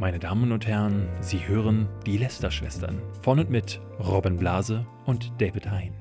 Meine Damen und Herren, Sie hören die Lester-Schwestern von und mit Robin Blase und David Hein.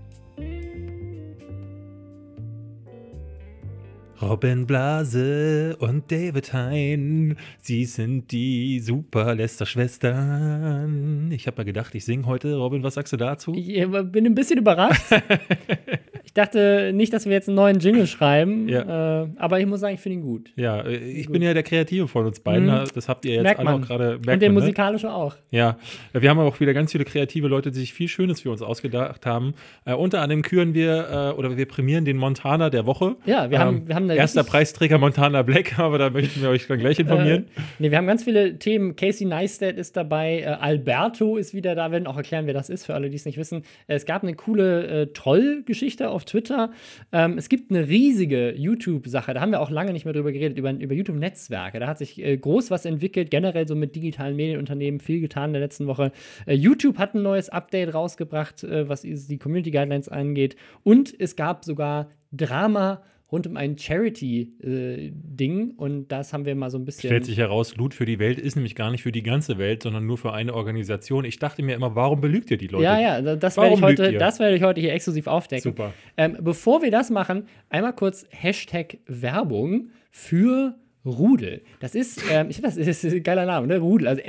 Robin Blase und David Hein, sie sind die super Lester-Schwestern. Ich habe mal gedacht, ich singe heute. Robin, was sagst du dazu? Ich äh, bin ein bisschen überrascht. ich dachte nicht, dass wir jetzt einen neuen Jingle schreiben, Ja. äh, aber ich muss sagen, ich finde ihn gut. Ja, äh, ich bin ja der Kreative von uns beiden. Mhm. Das habt ihr jetzt Merkt alle man. auch gerade Und der man, ne? musikalische auch. Ja, wir haben auch wieder ganz viele kreative Leute, die sich viel Schönes für uns ausgedacht haben. Äh, unter anderem küren wir äh, oder wir prämieren den Montana der Woche. Ja, wir haben- wir haben erster Preisträger Montana Black, aber da möchten wir euch dann gleich informieren. Äh, nee, wir haben ganz viele Themen. Casey Neistat ist dabei, äh, Alberto ist wieder da, wir werden auch erklären, wer das ist, für alle, die es nicht wissen. Äh, es gab eine coole Troll-Geschichte auf Twitter. Ähm, es gibt eine riesige YouTube-Sache, da haben wir auch lange nicht mehr drüber geredet, über, über YouTube-Netzwerke. Da hat sich äh, groß was entwickelt, generell so mit digitalen Medienunternehmen, viel getan in der letzten Woche. Äh, YouTube hat ein neues Update rausgebracht, äh, was die Community Guidelines angeht. Und es gab sogar Drama rund um ein Charity-Ding und das haben wir mal so ein bisschen. Stellt sich heraus, Loot für die Welt ist nämlich gar nicht für die ganze Welt, sondern nur für eine Organisation. Ich dachte mir immer, warum belügt ihr die Leute? Ja, ja, das werde ich, heute- das werde ich heute hier exklusiv aufdecken. Super. Ähm, bevor wir das machen, einmal kurz Hashtag Werbung für Rudel. Das ist, ähm, ich das ist ein geiler Name, ne? Rudel, also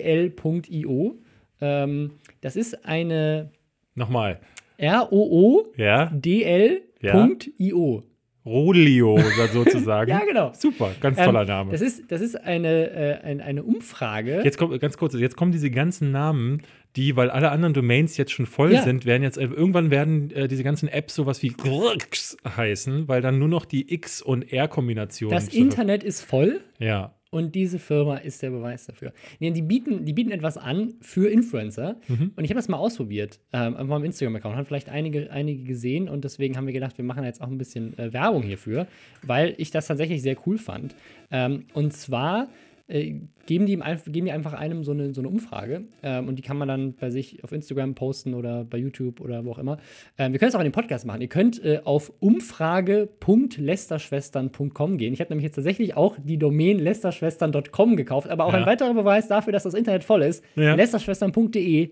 R-O-O-D-L.io. Ähm, das ist eine Nochmal. R-O-O-D-L.io. Rodlio sozusagen. Ja, genau. Super, ganz Ähm, toller Name. Das ist, das ist eine, äh, ein, eine Umfrage. Jetzt kommt ganz kurz, jetzt kommen diese ganzen Namen, die, weil alle anderen Domains jetzt schon voll Ja. sind, werden jetzt äh, irgendwann werden äh, diese ganzen Apps sowas wie heißen, weil dann nur noch die X und R-Kombination. das Internet ist voll. Ja. Und diese Firma ist der Beweis dafür. Nee, die, bieten, die bieten etwas an für Influencer. Mhm. Und ich habe das mal ausprobiert. Ähm, auf meinem Instagram-Account. Haben vielleicht einige, einige gesehen. Und deswegen haben wir gedacht, wir machen jetzt auch ein bisschen äh, Werbung hierfür. Weil ich das tatsächlich sehr cool fand. Ähm, und zwar äh, geben, die ihm geben die einfach einem so eine, so eine Umfrage. Ähm, und die kann man dann bei sich auf Instagram posten oder bei YouTube oder wo auch immer. Ähm, wir können es auch in den Podcast machen. Ihr könnt äh, auf umfrage.lesterschwestern.com gehen. Ich habe nämlich jetzt tatsächlich auch die Domain lesterschwestern.com gekauft, aber auch Ja. ein weiterer Beweis dafür, dass das Internet voll ist. Ja. Lesterschwestern.de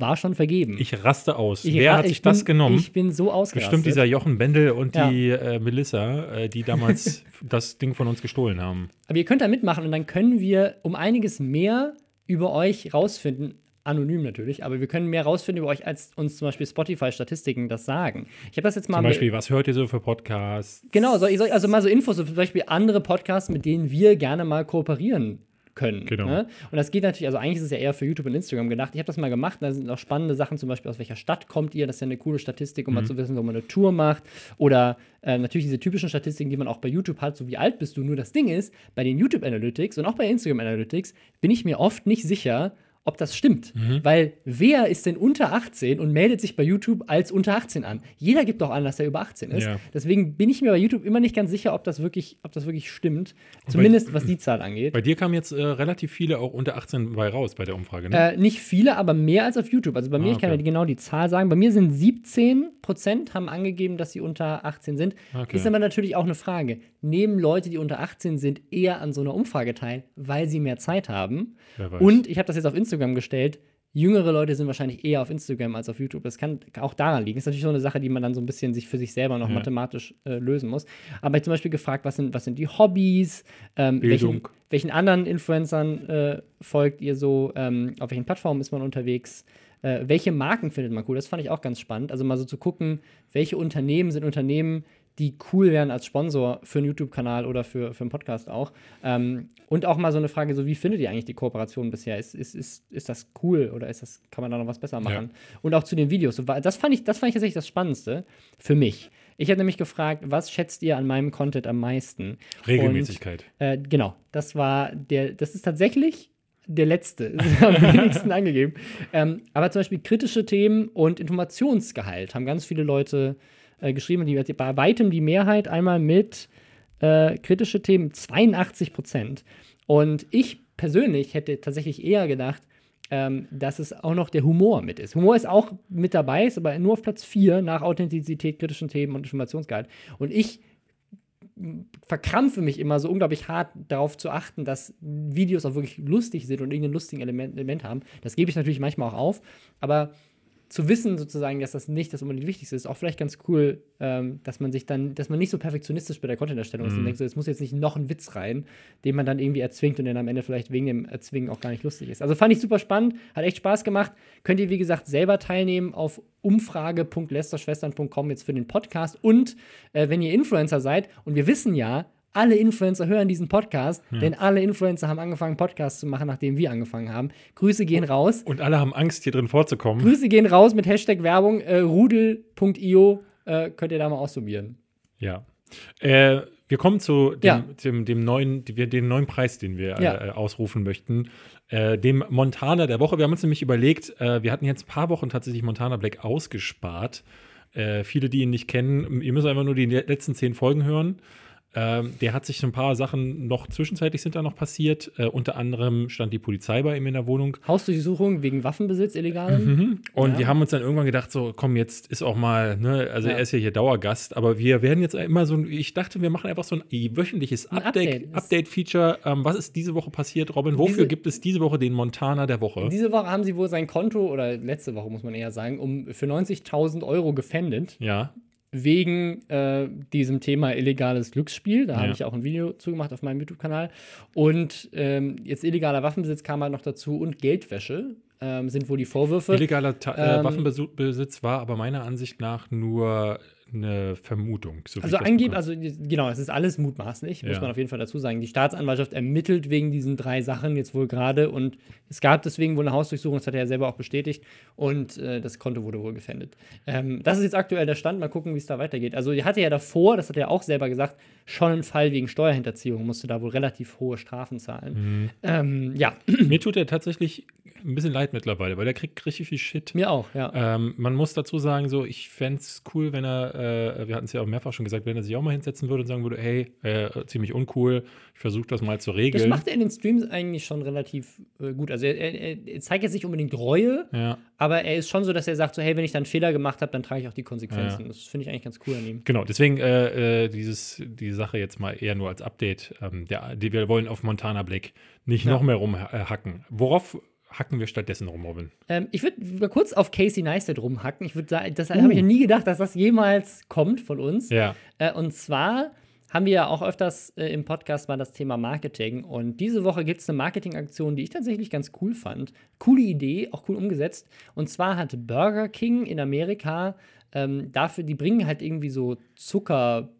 war schon vergeben. Ich raste aus. Ich Wer ra- hat ich sich das bin, genommen? Ich bin so ausgerastet. Bestimmt dieser Jochen Bendel und Ja. die äh, Melissa, äh, die damals das Ding von uns gestohlen haben. Aber ihr könnt da mitmachen und dann können wir um einiges mehr über euch rausfinden. Anonym natürlich, aber wir können mehr rausfinden über euch, als uns zum Beispiel Spotify-Statistiken das sagen. Ich habe das jetzt mal Zum Beispiel, was hört ihr so für Podcasts? Genau, also mal so Infos, so zum Beispiel andere Podcasts, mit denen wir gerne mal kooperieren können. Genau. Ne? Und das geht natürlich, also eigentlich ist es ja eher für YouTube und Instagram gedacht. Ich habe das mal gemacht, da sind auch spannende Sachen, zum Beispiel aus welcher Stadt kommt ihr, das ist ja eine coole Statistik, um Mhm. mal zu wissen, wo man eine Tour macht. Oder äh, natürlich diese typischen Statistiken, die man auch bei YouTube hat, so wie alt bist du. Nur das Ding ist, bei den YouTube Analytics und auch bei Instagram Analytics bin ich mir oft nicht sicher, ob das stimmt. Mhm. Weil wer ist denn unter 18 und meldet sich bei YouTube als unter 18 an? Jeder gibt doch an, dass er über 18 ist. Ja. Deswegen bin ich mir bei YouTube immer nicht ganz sicher, ob das wirklich, ob das wirklich stimmt. Zumindest was die Zahl angeht. Bei dir kamen jetzt äh, relativ viele auch unter 18 bei raus bei der Umfrage, ne? Äh, nicht viele, aber mehr als auf YouTube. Also bei mir, Ah, ich kann okay. ja genau die Zahl sagen. Bei mir sind 17 Prozent haben angegeben, dass sie unter 18 sind. Okay. Ist aber natürlich auch eine Frage. Nehmen Leute, die unter 18 sind, eher an so einer Umfrage teil, weil sie mehr Zeit haben? Und ich habe das jetzt auf Instagram gestellt. Jüngere Leute sind wahrscheinlich eher auf Instagram als auf YouTube. Das kann auch daran liegen. Ist natürlich so eine Sache, die man dann so ein bisschen sich für sich selber noch Ja. mathematisch äh, lösen muss. Aber ich zum Beispiel gefragt, was sind, was sind die Hobbys? Ähm, welchen, welchen anderen Influencern äh, folgt ihr so? Ähm, auf welchen Plattformen ist man unterwegs? Äh, welche Marken findet man cool? Das fand ich auch ganz spannend. Also mal so zu gucken, welche Unternehmen sind Unternehmen, die cool wären als Sponsor für einen YouTube-Kanal oder für, für einen Podcast auch. Ähm, und auch mal so eine Frage, so wie findet ihr eigentlich die Kooperation bisher? Ist, ist, ist, ist das cool oder ist das, kann man da noch was besser machen? Und auch zu den Videos. Das fand ich, das fand ich tatsächlich das Spannendste für mich. Ich habe nämlich gefragt, was schätzt ihr an meinem Content am meisten? Regelmäßigkeit. Und, äh, genau, das war der, das ist tatsächlich der letzte, Das ist am wenigsten angegeben. Ähm, aber zum Beispiel kritische Themen und Informationsgehalt haben ganz viele Leute äh, geschrieben, die bei weitem die Mehrheit einmal mit äh, kritische Themen 82 Prozent. Und ich persönlich hätte tatsächlich eher gedacht, ähm, dass es auch noch der Humor mit ist. Humor ist auch mit dabei, ist aber nur auf Platz 4 nach Authentizität, kritischen Themen und Informationsgehalt. Und ich verkrampfe mich immer so unglaublich hart darauf zu achten, dass Videos auch wirklich lustig sind und irgendein lustiges Element, Element haben. Das gebe ich natürlich manchmal auch auf, aber zu wissen sozusagen, dass das nicht das unbedingt Wichtigste ist, auch vielleicht ganz cool, ähm, dass man sich dann, dass man nicht so perfektionistisch bei der Content-Erstellung ist und Mhm. denkt, so, es muss jetzt nicht noch ein Witz rein, den man dann irgendwie erzwingt und der am Ende vielleicht wegen dem Erzwingen auch gar nicht lustig ist. Also fand ich super spannend, hat echt Spaß gemacht. Könnt ihr, wie gesagt, selber teilnehmen auf umfrage.lästerschwestern.com jetzt für den Podcast. Und äh, wenn ihr Influencer seid, und wir wissen ja, alle Influencer hören diesen Podcast, denn alle Influencer haben angefangen, Podcasts zu machen, nachdem wir angefangen haben. Grüße gehen raus. Und alle haben Angst, hier drin vorzukommen. Grüße gehen raus mit Hashtag Werbung. Äh, Rudel.io äh, könnt ihr da mal ausprobieren. Ja. Äh, wir kommen zu dem, Ja. dem, dem neuen, den neuen Preis, den wir Ja. äh, ausrufen möchten. Äh, dem Montana der Woche. Wir haben uns nämlich überlegt, äh, wir hatten jetzt ein paar Wochen tatsächlich Montana Black ausgespart. Äh, viele, die ihn nicht kennen, ihr müsst einfach nur die letzten zehn Folgen hören. Ähm, der hat sich so ein paar Sachen noch zwischenzeitlich sind da noch passiert. Äh, unter anderem stand die Polizei bei ihm in der Wohnung. Hausdurchsuchung wegen Waffenbesitz, illegalem. Mhm. Und Ja. wir haben uns dann irgendwann gedacht, so, komm, jetzt ist auch mal, ne, also Ja. er ist ja hier Dauergast, aber wir werden jetzt immer so, ein- ich dachte, wir machen einfach so ein wöchentliches Ein Update- Update. Update-Feature. ähm, was ist diese Woche passiert, Robin? Wofür Diese- gibt es diese Woche den Montana der Woche? Diese Woche haben sie wohl sein Konto, oder letzte Woche muss man eher sagen, um für 90.000 Euro gefändet, Ja, wegen äh, diesem Thema illegales Glücksspiel. Da habe Ja. ich auch ein Video zugemacht auf meinem YouTube-Kanal. Und ähm, jetzt illegaler Waffenbesitz kam halt noch dazu und Geldwäsche ähm, sind wohl die Vorwürfe. illegaler Ta äh, Ähm, Waffenbesitz war aber meiner Ansicht nach nur eine Vermutung. So Also angeblich, also genau, es ist alles mutmaßlich, muss Ja. man auf jeden Fall dazu sagen. Die Staatsanwaltschaft ermittelt wegen diesen drei Sachen jetzt wohl gerade und es gab deswegen wohl eine Hausdurchsuchung, das hat er ja selber auch bestätigt und äh, das Konto wurde wohl gefändet. Ähm, das ist jetzt aktuell der Stand, mal gucken, wie es da weitergeht. Also er hatte ja davor, das hat er auch selber gesagt, schon einen Fall wegen Steuerhinterziehung, musste da wohl relativ hohe Strafen zahlen. Mhm. Ähm, ja, Mir tut er tatsächlich ein bisschen leid mittlerweile, weil er kriegt richtig viel Shit. mir auch, ja. Ähm, man muss dazu sagen, so, ich fände es cool, wenn er, äh, wir hatten es ja auch mehrfach schon gesagt, wenn er sich auch mal hinsetzen würde und sagen würde, hey, äh, ziemlich uncool, ich versuche das mal zu Das regeln. macht er in den Streams eigentlich schon relativ äh, gut. Also er, er, er zeigt jetzt nicht unbedingt Reue, ja, Aber er ist schon so, dass er sagt, so, hey, wenn ich dann einen Fehler gemacht habe, dann trage ich auch die Konsequenzen. Ja. Das finde ich eigentlich ganz cool an ihm. genau. Deswegen äh, äh, dieses, die Sache jetzt mal eher nur als Update. Ähm, der, die, wir wollen auf Montana Black nicht Ja. noch mehr rumhacken. Worauf hacken wir stattdessen rum, Robin? Ähm, ich würde mal kurz auf Casey Neistat rumhacken. Ich würde sagen, das Uh. habe ich ja nie gedacht, dass das jemals kommt von uns. Ja, Äh, und zwar haben wir ja auch öfters äh, im Podcast mal das Thema Marketing. Und diese Woche gibt es eine Marketingaktion, die ich tatsächlich ganz cool fand. Coole Idee, auch cool umgesetzt. Und zwar hat Burger King in Amerika ähm, dafür, die bringen halt irgendwie so Zucker.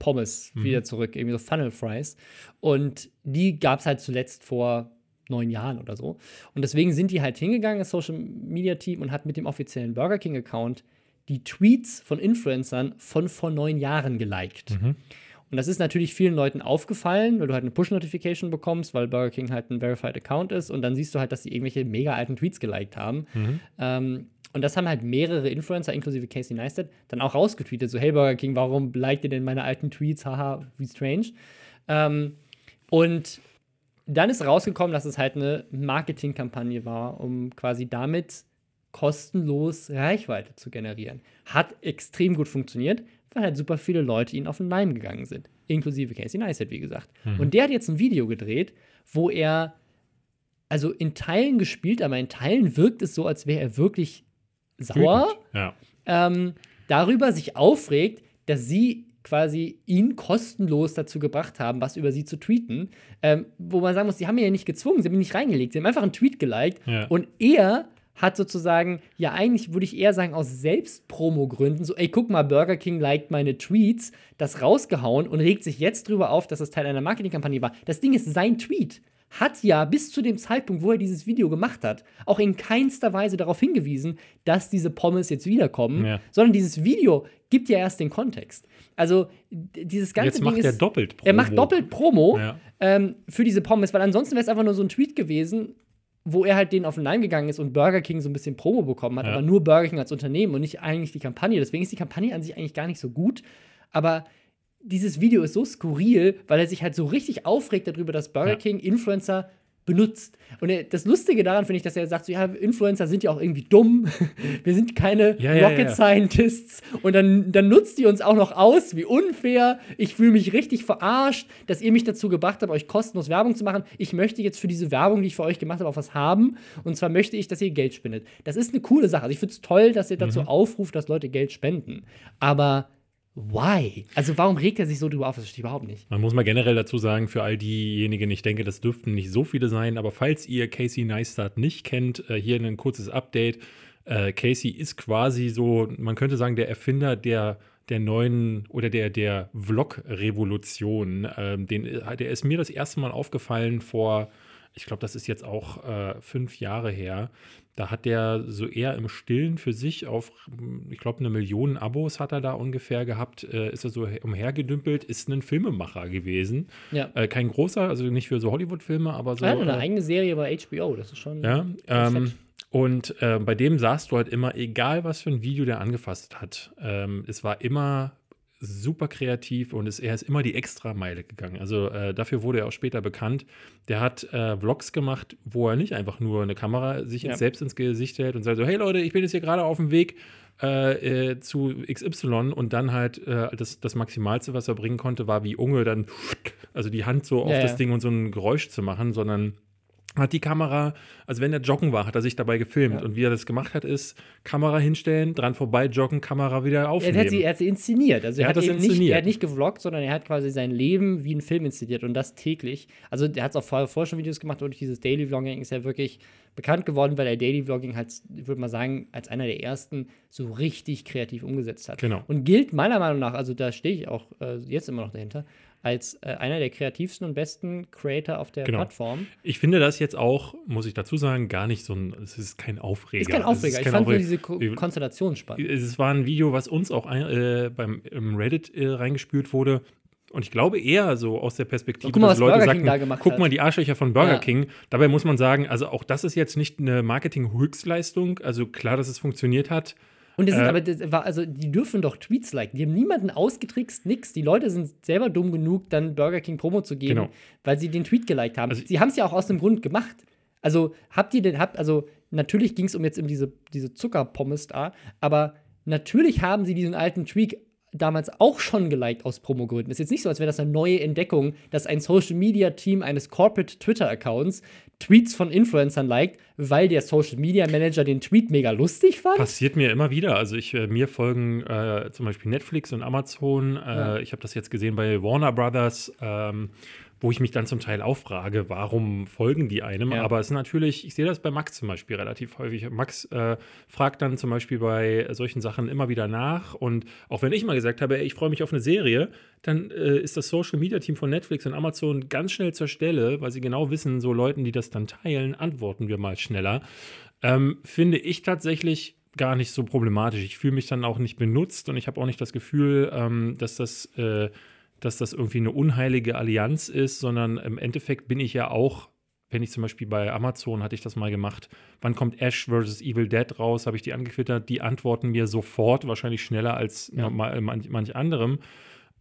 Pommes wieder zurück, irgendwie so Funnel Fries. Und die gab es halt zuletzt vor neun Jahren oder so. Und deswegen sind die halt hingegangen, das Social Media Team, und hat mit dem offiziellen Burger King Account die Tweets von Influencern von vor neun Jahren geliked. Und das ist natürlich vielen Leuten aufgefallen, weil du halt eine Push-Notification bekommst, weil Burger King halt ein Verified Account ist und dann siehst du halt, dass sie irgendwelche mega alten Tweets geliked haben. Ähm, und das haben halt mehrere Influencer, inklusive Casey Neistat, dann auch rausgetweetet, so, hey Burger King, warum liked ihr denn meine alten Tweets? Haha, wie strange. Ähm, und dann ist rausgekommen, dass es halt eine Marketingkampagne war, um quasi damit kostenlos Reichweite zu generieren. Hat extrem gut funktioniert, weil halt super viele Leute ihnen auf den Leim gegangen sind. Inklusive Casey Neistat, wie gesagt. Und der hat jetzt ein Video gedreht, wo er, also in Teilen gespielt, aber in Teilen wirkt es so, als wäre er wirklich sauer. Ja. ähm, darüber sich aufregt, dass sie quasi ihn kostenlos dazu gebracht haben, was über sie zu tweeten. Ähm, wo man sagen muss, sie haben ihn ja nicht gezwungen, sie haben ihn nicht reingelegt, sie haben einfach einen Tweet geliked Ja. und er hat sozusagen, ja eigentlich würde ich eher sagen, aus Selbstpromo-Gründen, so, ey, guck mal, Burger King liked meine Tweets, das rausgehauen und regt sich jetzt drüber auf, dass das Teil einer Marketingkampagne war. Das Ding ist sein Tweet hat ja bis zu dem Zeitpunkt, wo er dieses Video gemacht hat, auch in keinster Weise darauf hingewiesen, dass diese Pommes jetzt wiederkommen, Ja. sondern dieses Video gibt ja erst den Kontext. Also dieses ganze Jetzt Ding macht ist, er doppelt er macht Promo. doppelt Promo Ja. ähm, für diese Pommes, weil ansonsten wäre es einfach nur so ein Tweet gewesen, wo er halt denen auf den Leim gegangen ist und Burger King so ein bisschen Promo bekommen hat, Ja. aber nur Burger King als Unternehmen und nicht eigentlich die Kampagne. Deswegen ist die Kampagne an sich eigentlich gar nicht so gut. Aber dieses Video ist so skurril, weil er sich halt so richtig aufregt darüber, dass Burger Ja. King Influencer benutzt. Und das Lustige daran finde ich, dass er sagt, so, ja, Influencer sind ja auch irgendwie dumm. Wir sind keine Ja, ja, Rocket. Scientists. Und dann, dann nutzt ihr uns auch noch aus, wie unfair. Ich fühle mich richtig verarscht, dass ihr mich dazu gebracht habt, euch kostenlos Werbung zu machen. Ich möchte jetzt für diese Werbung, die ich für euch gemacht habe, auch was haben. Und zwar möchte ich, dass ihr Geld spendet. Das ist eine coole Sache. Also ich finde es toll, dass ihr dazu aufruft, dass Leute Geld spenden. Aber why? Also warum regt er sich so drüber auf? Das verstehe ich überhaupt nicht. Man muss mal generell dazu sagen, für all diejenigen, ich denke, das dürften nicht so viele sein, aber falls ihr Casey Neistat nicht kennt, äh, hier ein kurzes Update. Äh, Casey ist quasi so, man könnte sagen, der Erfinder der, der neuen oder der, der Vlog-Revolution. Ähm, den, der ist mir das erste Mal aufgefallen vor, ich glaube, das ist jetzt auch äh, fünf Jahre her. Da hat der so eher im Stillen für sich auf, ich glaube, eine Million Abos hat er da ungefähr gehabt, äh, ist er so umhergedümpelt, ist ein Filmemacher gewesen. Ja. Äh, kein großer, also nicht für so Hollywood-Filme, aber so. Er hat eine äh, eigene Serie bei HBO. Das ist schon. ja, ähm, und äh, bei dem sahst du halt immer, egal was für ein Video der angefasst hat, ähm, es war immer super kreativ und es, er ist immer die Extrameile gegangen. Also äh, dafür wurde er auch später bekannt. Der hat äh, Vlogs gemacht, wo er nicht einfach nur eine Kamera sich Ja. selbst ins Gesicht hält und sagt so, hey Leute, ich bin jetzt hier gerade auf dem Weg äh, äh, zu XY und dann halt äh, das, das Maximalste, was er bringen konnte, war wie Unge dann, also die Hand so auf Ja, das ja. Ding und so ein Geräusch zu machen, sondern hat die Kamera, also wenn er joggen war, hat er sich dabei gefilmt. Ja. Und wie er das gemacht hat, ist Kamera hinstellen, dran vorbei joggen, Kamera wieder Er aufnehmen. hat, sie, er hat sie inszeniert. Also er, Er hat, hat das eben Nicht, inszeniert. er hat nicht gevloggt, sondern er hat quasi sein Leben wie ein Film inszeniert und das täglich. Also er hat auch vorher, vorher schon Videos gemacht und durch dieses Daily Vlogging ist er wirklich bekannt geworden, weil er Daily Vlogging halt, ich würde mal sagen, als einer der ersten so richtig kreativ umgesetzt hat. Genau. Und gilt meiner Meinung nach, also da stehe ich auch äh, jetzt immer noch dahinter, als äh, einer der kreativsten und besten Creator auf der Genau. Plattform. Ich finde das jetzt auch, muss ich dazu sagen, gar nicht so ein, es ist kein Aufreger. Ist kein Aufreger. ich kein fand nur Aufreger. diese Ko Konstellation spannend. Es war ein Video, was uns auch ein, äh, beim im Reddit äh, reingespült wurde. Und ich glaube eher so aus der Perspektive, mal, dass Leute gemacht guck mal die Arschlöcher von Burger Ja. King. Dabei muss man sagen, also auch das ist jetzt nicht eine Marketing-Höchstleistung. Also klar, dass es funktioniert hat. Und das sind Äh, aber, das war, also die dürfen doch Tweets liken. Die haben niemanden ausgetrickst, nix. Die Leute sind selber dumm genug, dann Burger King Promo zu geben, Genau. weil sie den Tweet geliked haben. Also- sie haben es ja auch aus dem Grund gemacht. Also habt ihr denn, habt, also natürlich ging es um jetzt um diese, diese Zuckerpommes da, aber natürlich haben sie diesen alten Tweet damals auch schon geliked aus Promogründen. Ist jetzt nicht so, als wäre das eine neue Entdeckung, dass ein Social Media Team eines Corporate Twitter Accounts Tweets von Influencern liked, weil der Social Media Manager den Tweet mega lustig fand. Passiert mir immer wieder. Also ich, äh, mir folgen äh, zum Beispiel Netflix und Amazon. Äh, Ja. Ich habe das jetzt gesehen bei Warner Brothers, ähm, wo ich mich dann zum Teil auch frage, warum folgen die einem? Ja. Aber es ist natürlich, ich sehe das bei Max zum Beispiel relativ häufig. Max äh, fragt dann zum Beispiel bei solchen Sachen immer wieder nach. Und auch wenn ich mal gesagt habe, ey, ich freue mich auf eine Serie, dann äh, ist das Social Media Team von Netflix und Amazon ganz schnell zur Stelle, weil sie genau wissen, so Leuten, die das dann teilen, antworten wir mal schneller. Ähm, finde ich tatsächlich gar nicht so problematisch. Ich fühle mich dann auch nicht benutzt und ich habe auch nicht das Gefühl, ähm, dass das äh, dass das irgendwie eine unheilige Allianz ist, sondern im Endeffekt bin ich ja auch, wenn ich zum Beispiel bei Amazon hatte ich das mal gemacht, wann kommt Ash vs. Evil Dead raus, habe ich die angequittert, die antworten mir sofort, wahrscheinlich schneller als Ja. normal, manch, manch anderem.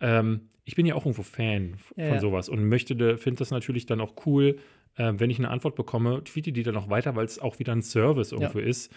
Ähm, ich bin ja auch irgendwo Fan Ja, von sowas und möchte, finde das natürlich dann auch cool, äh, wenn ich eine Antwort bekomme, tweete die dann auch weiter, weil es auch wieder ein Service irgendwo ist.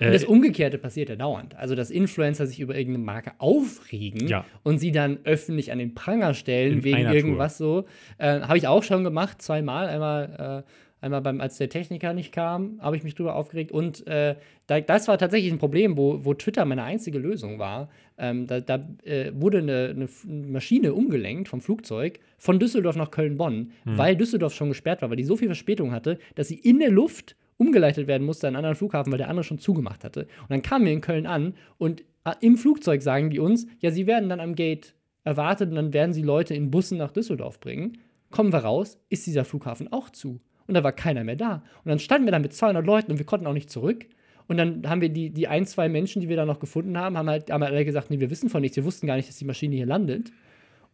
Und Äh, das Umgekehrte passiert ja dauernd. Also, dass Influencer sich über irgendeine Marke aufregen Ja. und sie dann öffentlich an den Pranger stellen In wegen irgendwas so. Äh, habe ich auch schon gemacht, zweimal. Einmal, äh, einmal beim, als der Techniker nicht kam, habe ich mich drüber aufgeregt. Und äh, da, das war tatsächlich ein Problem, wo, wo Twitter meine einzige Lösung war. Ähm, da da äh, wurde eine, eine Maschine umgelenkt vom Flugzeug von Düsseldorf nach Köln-Bonn, weil Düsseldorf schon gesperrt war, weil die so viel Verspätung hatte, dass sie in der Luft umgeleitet werden musste an einen anderen Flughafen, weil der andere schon zugemacht hatte. Und dann kamen wir in Köln an und äh, im Flugzeug sagen die uns, ja, sie werden dann am Gate erwartet und dann werden sie Leute in Bussen nach Düsseldorf bringen. Kommen wir raus, ist dieser Flughafen auch zu. Und da war keiner mehr da. Und dann standen wir da mit 200 Leuten und wir konnten auch nicht zurück. Und dann haben wir die, die ein, zwei Menschen, die wir da noch gefunden haben, haben halt, haben halt alle gesagt, nee, wir wissen von nichts, wir wussten gar nicht, dass die Maschine hier landet.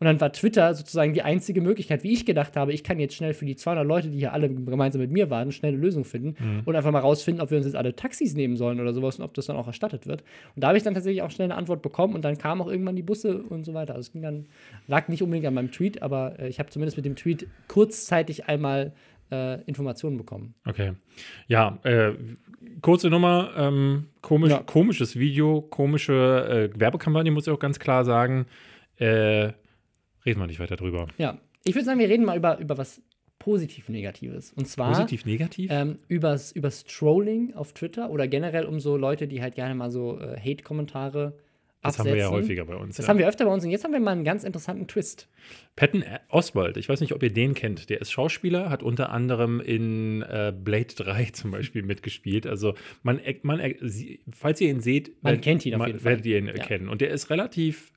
Und dann war Twitter sozusagen die einzige Möglichkeit, wie ich gedacht habe, ich kann jetzt schnell für die 200 Leute, die hier alle gemeinsam mit mir waren, schnell eine Lösung finden und einfach mal rausfinden, ob wir uns jetzt alle Taxis nehmen sollen oder sowas und ob das dann auch erstattet wird. Und da habe ich dann tatsächlich auch schnell eine Antwort bekommen und dann kamen auch irgendwann die Busse und so weiter. Also es ging dann, lag nicht unbedingt an meinem Tweet, aber äh, ich habe zumindest mit dem Tweet kurzzeitig einmal äh, Informationen bekommen. Okay. Ja, äh, kurze Nummer, ähm, komisch, Ja. komisches Video, komische äh, Werbekampagne, muss ich auch ganz klar sagen. Äh, reden wir nicht weiter drüber. Ja, ich würde sagen, wir reden mal über, über was positiv-negatives. Und zwar Positiv, negativ? ähm, übers, übers Trolling auf Twitter oder generell um so Leute, die halt gerne mal so äh, Das haben absetzen. wir ja häufiger bei uns. Das ja. haben wir öfter bei uns und jetzt haben wir mal einen ganz interessanten Twist. Patton Oswald, ich weiß nicht, ob ihr den kennt. Der ist Schauspieler, hat unter anderem in äh, Blade 3 zum Beispiel mitgespielt. Also, man, man, falls ihr ihn seht, Man werdet- kennt ihn auf man- jeden Fall. werdet ihr ihn Ja. kennen. Und der ist relativ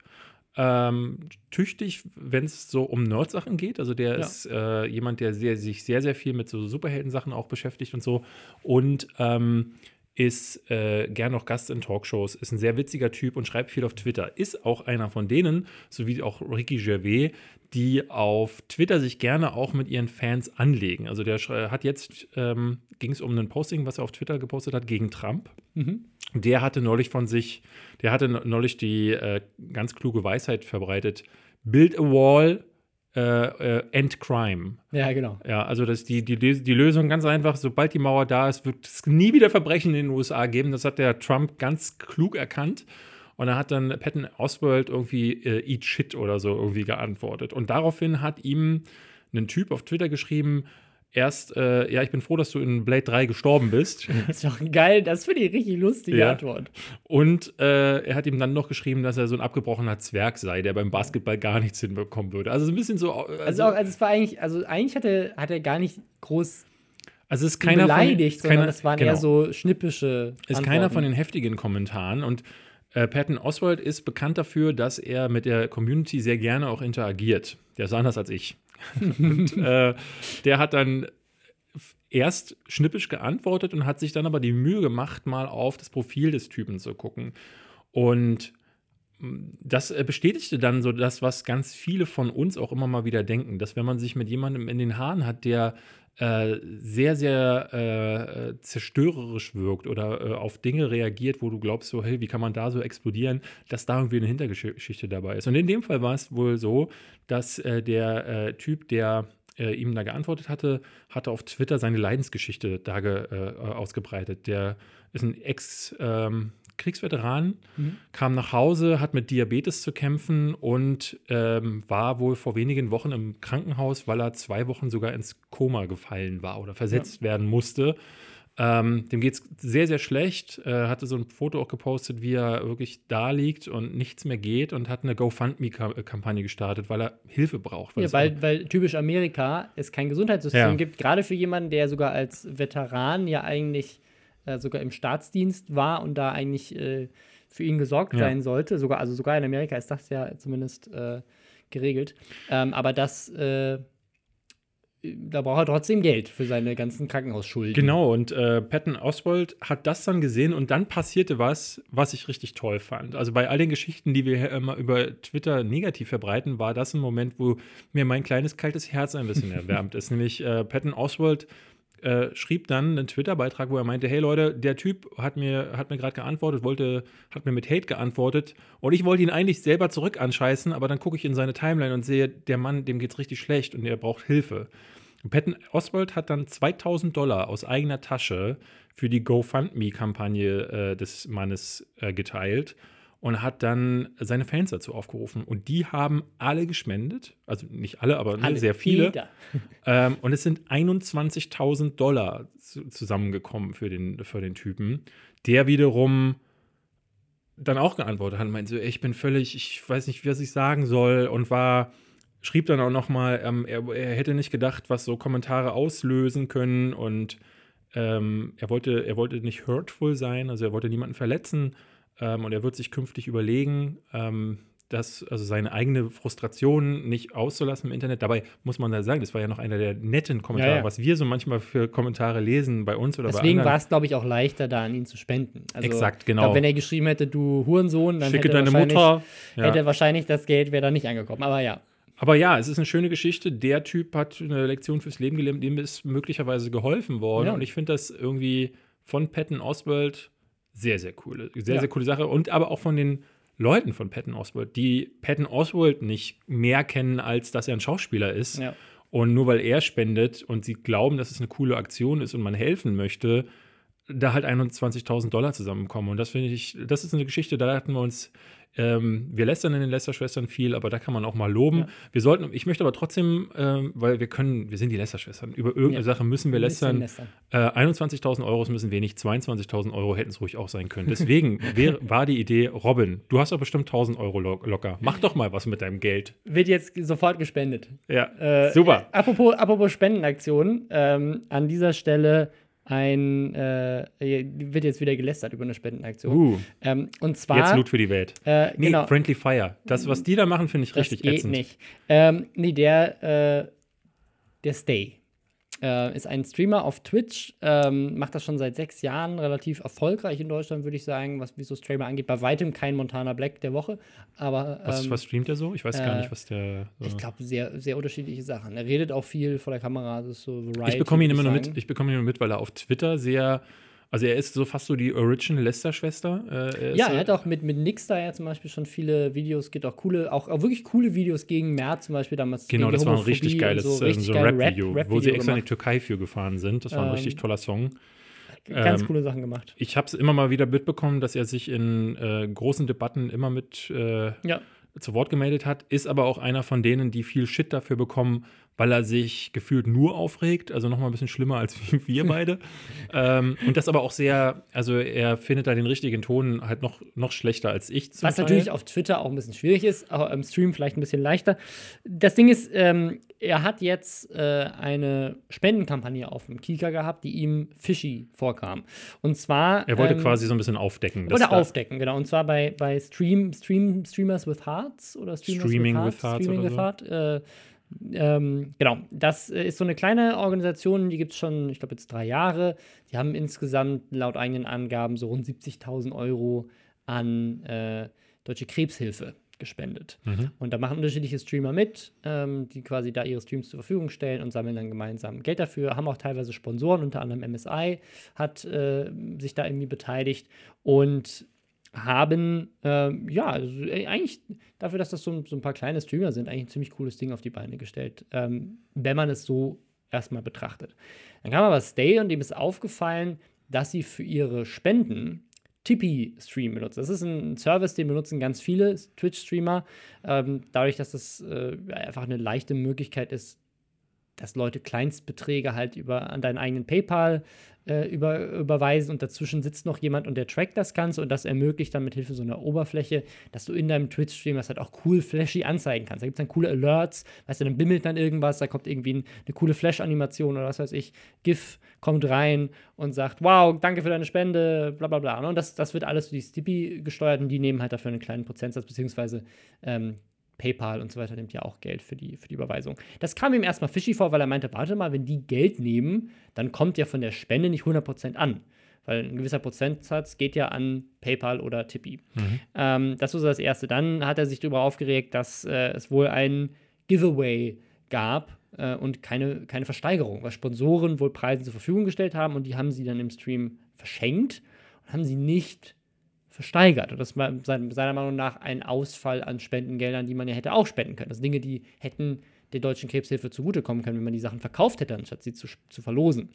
ähm, tüchtig, wenn es so um Nerd-Sachen geht. Also, der Ja. ist äh, jemand, der sehr, sich sehr, sehr viel mit so Superhelden-Sachen auch beschäftigt und so. Und ähm, ist äh, gern noch Gast in Talkshows, ist ein sehr witziger Typ und schreibt viel auf Twitter. Ist auch einer von denen, so wie auch Ricky Gervais, die auf Twitter sich gerne auch mit ihren Fans anlegen. Also der hat jetzt, ähm, ging es um ein Posting, was er auf Twitter gepostet hat gegen Trump. Mhm. Der hatte neulich von sich, der hatte neulich die äh, ganz kluge Weisheit verbreitet, Build a wall, äh, äh, end crime. Ja, genau. Ja, also das die, die, die Lösung ganz einfach, sobald die Mauer da ist, wird es nie wieder Verbrechen in den USA geben. Das hat der Trump ganz klug erkannt. Und da hat dann Patton Oswald irgendwie äh, Eat Shit oder so irgendwie geantwortet. Und daraufhin hat ihm ein Typ auf Twitter geschrieben, erst, äh, ja, ich bin froh, dass du in Blade 3 gestorben bist. Das ist doch geil. Das finde ich richtig lustige Ja. Antwort. Und äh, er hat ihm dann noch geschrieben, dass er so ein abgebrochener Zwerg sei, der beim Basketball gar nichts hinbekommen würde. Also so ein bisschen so. Also, Also, auch, also es war eigentlich, also eigentlich hat er, hat er gar nicht groß also es ist keiner von, beleidigt, sondern keiner, das waren genau. eher so schnippische. ist keiner von den heftigen Kommentaren und äh, Patton Oswald ist bekannt dafür, dass er mit der Community sehr gerne auch interagiert. Der ist anders als ich. und äh, der hat dann erst schnippisch geantwortet und hat sich dann aber die Mühe gemacht, mal auf das Profil des Typen zu gucken. Und mh, das äh, bestätigte dann so das, was ganz viele von uns auch immer mal wieder denken, dass wenn man sich mit jemandem in den Haaren hat, der äh, sehr, sehr äh, zerstörerisch wirkt oder äh, auf Dinge reagiert, wo du glaubst, so, hey, wie kann man da so explodieren, dass da irgendwie eine Hintergeschichte dabei ist. Und in dem Fall war es wohl so, dass äh, der äh, Typ, der ihm da geantwortet hatte, hatte auf Twitter seine Leidensgeschichte da ge, ausgebreitet. Der ist ein Ex- ähm, Kriegsveteran, Mhm. kam nach Hause, hat mit Diabetes zu kämpfen und ähm, war wohl vor wenigen Wochen im Krankenhaus, weil er zwei Wochen sogar ins Koma gefallen war oder versetzt werden musste. Ähm, dem geht es sehr, sehr schlecht. Äh, hatte so ein Foto auch gepostet, wie er wirklich da liegt und nichts mehr geht und hat eine GoFundMe-Kampagne gestartet, weil er Hilfe braucht. Ja, es weil, weil typisch Amerika es kein Gesundheitssystem Ja. gibt, gerade für jemanden, der sogar als Veteran ja eigentlich äh, sogar im Staatsdienst war und da eigentlich äh, für ihn gesorgt Ja. sein sollte. Sogar, also sogar in Amerika ist das ja zumindest äh, geregelt. Ähm, aber das, äh, da braucht er trotzdem Geld für seine ganzen Krankenhausschulden. Genau, und äh, Patton Oswald hat das dann gesehen und dann passierte was, was ich richtig toll fand. Also bei all den Geschichten, die wir immer über Twitter negativ verbreiten, war das ein Moment, wo mir mein kleines kaltes Herz ein bisschen erwärmt ist. Nämlich äh, Patton Oswald äh, schrieb dann einen Twitter-Beitrag, wo er meinte, hey Leute, der Typ hat mir, hat mir gerade geantwortet, wollte, hat mir mit Hate geantwortet und ich wollte ihn eigentlich selber zurück anscheißen, aber dann gucke ich in seine Timeline und sehe, der Mann, dem geht's richtig schlecht und er braucht Hilfe. Und Patton Oswald hat dann 2000 Dollar aus eigener Tasche für die GoFundMe-Kampagne äh, des Mannes äh, geteilt und hat dann seine Fans dazu aufgerufen. Und die haben alle gespendet, also nicht alle, aber Alle, sehr viele. Ähm, und es sind 21.000 Dollar zu, zusammengekommen für den, für den Typen, der wiederum dann auch geantwortet hat und meinte so, ich bin völlig, ich weiß nicht, was ich sagen soll und war, schrieb dann auch noch mal, ähm, er, er hätte nicht gedacht, was so Kommentare auslösen können und ähm, er, wollte, er wollte nicht hurtful sein, also er wollte niemanden verletzen ähm, und er wird sich künftig überlegen, ähm, das, also seine eigene Frustration nicht auszulassen im Internet. Dabei muss man da sagen, das war ja noch einer der netten Kommentare, Ja, ja. was wir so manchmal für Kommentare lesen bei uns oder Deswegen bei war anderen. es, glaube ich, auch leichter, da an ihn zu spenden. Also, Exakt, genau. glaub, wenn er geschrieben hätte, du Hurensohn, dann Schicke hätte, deine wahrscheinlich, Mutter. Ja. hätte wahrscheinlich das Geld wäre da nicht angekommen. Aber ja. Aber ja, es ist eine schöne Geschichte. Der Typ hat eine Lektion fürs Leben gelernt, dem ist möglicherweise geholfen worden. Und ich finde das irgendwie von Patton Oswald sehr, sehr coole, sehr, Ja. sehr coole Sache. Und aber auch von den Leuten von Patton Oswald, die Patton Oswald nicht mehr kennen, als dass er ein Schauspieler ist. ja. Und nur weil er spendet und sie glauben, dass es eine coole Aktion ist und man helfen möchte, da halt 21.000 Dollar zusammenkommen. Und das finde ich, das ist eine Geschichte, da hatten wir uns ähm, wir lästern in den Lästerschwestern viel, aber da kann man auch mal loben. Ja. Wir sollten, ich möchte aber trotzdem, ähm, weil wir können, wir sind die Lästerschwestern, über irgendeine ja. Sache müssen wir lästern. lästern. Äh, 21.000 Euro müssen wenig, 22.000 Euro hätten es ruhig auch sein können. Deswegen wär, war die Idee, Robin, du hast doch bestimmt 1.000 Euro lo locker. Mach doch mal was mit deinem Geld. Wird jetzt sofort gespendet. Ja, äh, super. Äh, apropos, apropos Spendenaktionen, ähm, an dieser Stelle ein, äh, wird jetzt wieder gelästert über eine Spendenaktion. Uh, ähm, und zwar. Jetzt Loot für die Welt. Äh, nee, genau. Friendly Fire. Das, was die da machen, finde ich das richtig geht ätzend. nicht. Ähm, nee, der, äh, der Stay äh, ist ein Streamer auf Twitch, ähm, macht das schon seit sechs Jahren, relativ erfolgreich in Deutschland, würde ich sagen, was wie so Streamer angeht. Bei weitem kein Montana Black der Woche. Aber, was, ähm, was streamt er so? Ich weiß gar nicht, was der. So ich glaube, sehr, sehr unterschiedliche Sachen. Er redet auch viel vor der Kamera. Das ist so Variety, ich bekomme ihn immer nur mit, ich bekomme ihn nur mit, weil er auf Twitter sehr also er ist so fast so die Original Lester-Schwester. Äh, ja, er hat auch mit, mit Nix da ja zum Beispiel schon viele Videos, gibt auch coole, auch, auch wirklich coole Videos gegen Mert zum Beispiel damals. Genau, das war ein richtig geiles so, richtig so Rap-Video, Rap, Rap wo sie extra gemacht. in die Türkei für gefahren sind. Das war ein ähm, richtig toller Song. Ganz ähm, coole Sachen gemacht. Ich habe es immer mal wieder mitbekommen, dass er sich in äh, großen Debatten immer mit äh, ja. zu Wort gemeldet hat, ist aber auch einer von denen, die viel Shit dafür bekommen, weil er sich gefühlt nur aufregt, also nochmal ein bisschen schlimmer als wir beide. ähm, und das aber auch sehr, also er findet da den richtigen Ton halt noch, noch schlechter als ich. Was Teil. natürlich auf Twitter auch ein bisschen schwierig ist, aber im Stream vielleicht ein bisschen leichter. Das Ding ist, ähm, er hat jetzt äh, eine Spendenkampagne auf dem Kika gehabt, die ihm fishy vorkam. Und zwar. Er wollte ähm, quasi so ein bisschen aufdecken. Wollte aufdecken, genau. Und zwar bei, bei Stream, Stream, Streamers with Hearts oder Streamers Streaming with Hearts. With Hearts Streaming with Heart. Äh, ähm, genau, das äh, ist so eine kleine Organisation, die gibt es schon, ich glaube, jetzt drei Jahre. Die haben insgesamt laut eigenen Angaben so rund 70.000 Euro an äh, Deutsche Krebshilfe gespendet. Mhm. Und da machen unterschiedliche Streamer mit, ähm, die quasi da ihre Streams zur Verfügung stellen und sammeln dann gemeinsam Geld dafür. Haben auch teilweise Sponsoren, unter anderem MSI hat äh, sich da irgendwie beteiligt. Und haben, äh, ja, also äh, eigentlich dafür, dass das so, so, ein paar kleine Streamer sind, eigentlich ein ziemlich cooles Ding auf die Beine gestellt, ähm, wenn man es so erstmal betrachtet. Dann kam aber Stay und ihm ist aufgefallen, dass sie für ihre Spenden Tippy-Stream benutzen. Das ist ein Service, den benutzen ganz viele Twitch-Streamer. Ähm, dadurch, dass das äh, einfach eine leichte Möglichkeit ist, dass Leute Kleinstbeträge halt über an deinen eigenen PayPal äh, über, überweisen und dazwischen sitzt noch jemand und der trackt das Ganze und das ermöglicht dann mit Hilfe so einer Oberfläche, dass du in deinem Twitch-Stream das halt auch cool flashy anzeigen kannst. Da gibt es dann coole Alerts, weißt du, dann bimmelt dann irgendwas, da kommt irgendwie ein, eine coole Flash-Animation oder was weiß ich, GIF kommt rein und sagt, wow, danke für deine Spende, bla bla bla. Ne? Und das, das wird alles durch Stippy gesteuert und die nehmen halt dafür einen kleinen Prozentsatz, beziehungsweise ähm, PayPal und so weiter nimmt ja auch Geld für die, für die Überweisung. Das kam ihm erstmal fishy vor, weil er meinte, warte mal, wenn die Geld nehmen, dann kommt ja von der Spende nicht 100% an. Weil ein gewisser Prozentsatz geht ja an PayPal oder Tippy. Mhm. Ähm, das war so das Erste. Dann hat er sich darüber aufgeregt, dass äh, es wohl ein Giveaway gab äh, und keine, keine Versteigerung, weil Sponsoren wohl Preise zur Verfügung gestellt haben und die haben sie dann im Stream verschenkt und haben sie nicht versteigert. Und das war seiner Meinung nach ein Ausfall an Spendengeldern, die man ja hätte auch spenden können. Das sind Dinge, die hätten der Deutschen Krebshilfe zugutekommen können, wenn man die Sachen verkauft hätte, anstatt sie zu, zu verlosen.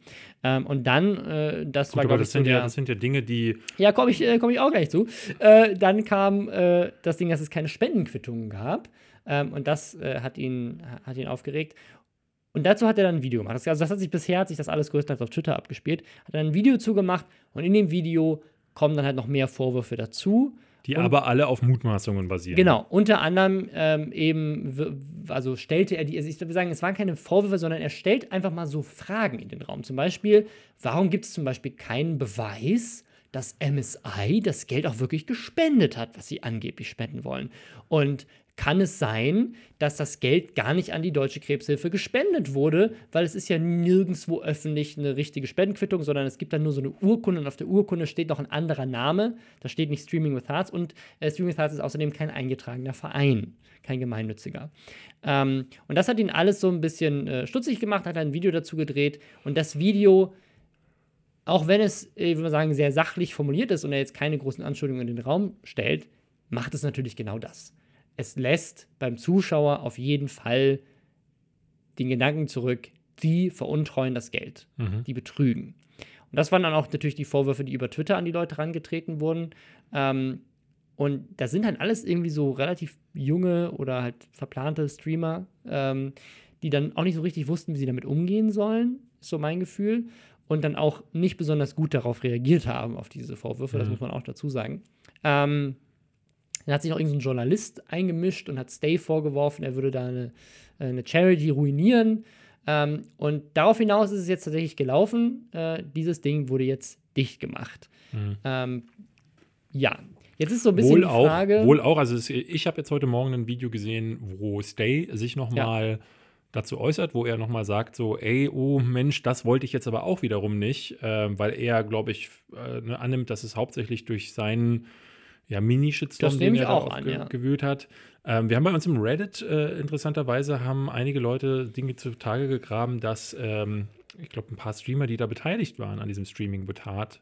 Ähm, und dann, äh, das Gut, war, aber das, sind so ja, das sind ja Dinge, die. Ja, komme ich, äh, komm ich auch gleich zu. Äh, dann kam äh, das Ding, dass es keine Spendenquittungen gab. Ähm, und das äh, hat, ihn, hat ihn aufgeregt. Und dazu hat er dann ein Video gemacht. Also, das hat sich bisher, hat sich das alles größtenteils auf Twitter abgespielt, hat er ein Video zugemacht und in dem Video kommen dann halt noch mehr Vorwürfe dazu. Die und, aber alle auf Mutmaßungen basieren. Genau, unter anderem ähm, eben, also stellte er die, also ich würde sagen, es waren keine Vorwürfe, sondern er stellt einfach mal so Fragen in den Raum. Zum Beispiel, warum gibt es zum Beispiel keinen Beweis, dass MSI das Geld auch wirklich gespendet hat, was sie angeblich spenden wollen? Und kann es sein, dass das Geld gar nicht an die Deutsche Krebshilfe gespendet wurde, weil es ist ja nirgendwo öffentlich eine richtige Spendenquittung, sondern es gibt dann nur so eine Urkunde und auf der Urkunde steht noch ein anderer Name. Da steht nicht Streaming with Hearts und äh, Streaming with Hearts ist außerdem kein eingetragener Verein, kein gemeinnütziger. Ähm, und das hat ihn alles so ein bisschen äh, stutzig gemacht, hat ein Video dazu gedreht und das Video auch wenn es, ich würde sagen, sehr sachlich formuliert ist und er jetzt keine großen Anschuldigungen in den Raum stellt, macht es natürlich genau das es lässt beim Zuschauer auf jeden Fall den Gedanken zurück, die veruntreuen das Geld, Mhm. die betrügen. Und das waren dann auch natürlich die Vorwürfe, die über Twitter an die Leute herangetreten wurden. Ähm, und das sind halt alles irgendwie so relativ junge oder halt verplante Streamer, ähm, die dann auch nicht so richtig wussten, wie sie damit umgehen sollen, ist so mein Gefühl. Und dann auch nicht besonders gut darauf reagiert haben, auf diese Vorwürfe, das Mhm. muss man auch dazu sagen. Ähm, dann hat sich noch irgendein so ein Journalist eingemischt und hat Stay vorgeworfen, er würde da eine, eine Charity ruinieren. Ähm, und darauf hinaus ist es jetzt tatsächlich gelaufen. Äh, dieses Ding wurde jetzt dicht gemacht. Mhm. Ähm, ja, jetzt ist so ein bisschen Wohl die auch, Frage. wohl auch, also es, ich habe jetzt heute Morgen ein Video gesehen, wo Stay sich nochmal dazu äußert, wo er nochmal sagt, so, ey, oh Mensch, das wollte ich jetzt aber auch wiederum nicht, ähm, weil er, glaube ich, äh, ne, annimmt, dass es hauptsächlich durch seinen ja, Mini-Shitstorm, den er auch an, aufge- ja. gewühlt hat. Ähm, wir haben bei uns im Reddit äh, interessanterweise haben einige Leute Dinge zutage gegraben, dass ähm, ich glaube, ein paar Streamer, die da beteiligt waren an diesem Streaming-Betat, äh,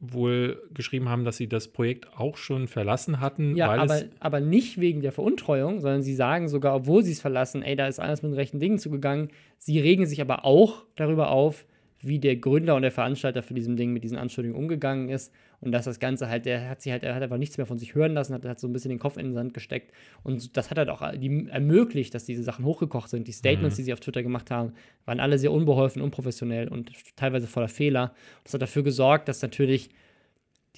wohl geschrieben haben, dass sie das Projekt auch schon verlassen hatten, Ja, aber, aber nicht wegen der Veruntreuung, sondern sie sagen sogar, obwohl sie es verlassen, ey, da ist alles mit den rechten Dingen zugegangen. Sie regen sich aber auch darüber auf, wie der Gründer und der Veranstalter für diesem Ding mit diesen Anschuldigungen umgegangen ist und dass das Ganze halt, der hat sie halt, er hat einfach nichts mehr von sich hören lassen, hat, hat so ein bisschen den Kopf in den Sand gesteckt und das hat halt auch die ermöglicht, dass diese Sachen hochgekocht sind. Die Statements, die sie auf Twitter gemacht haben, waren alle sehr unbeholfen, unprofessionell und teilweise voller Fehler. Das hat dafür gesorgt, dass natürlich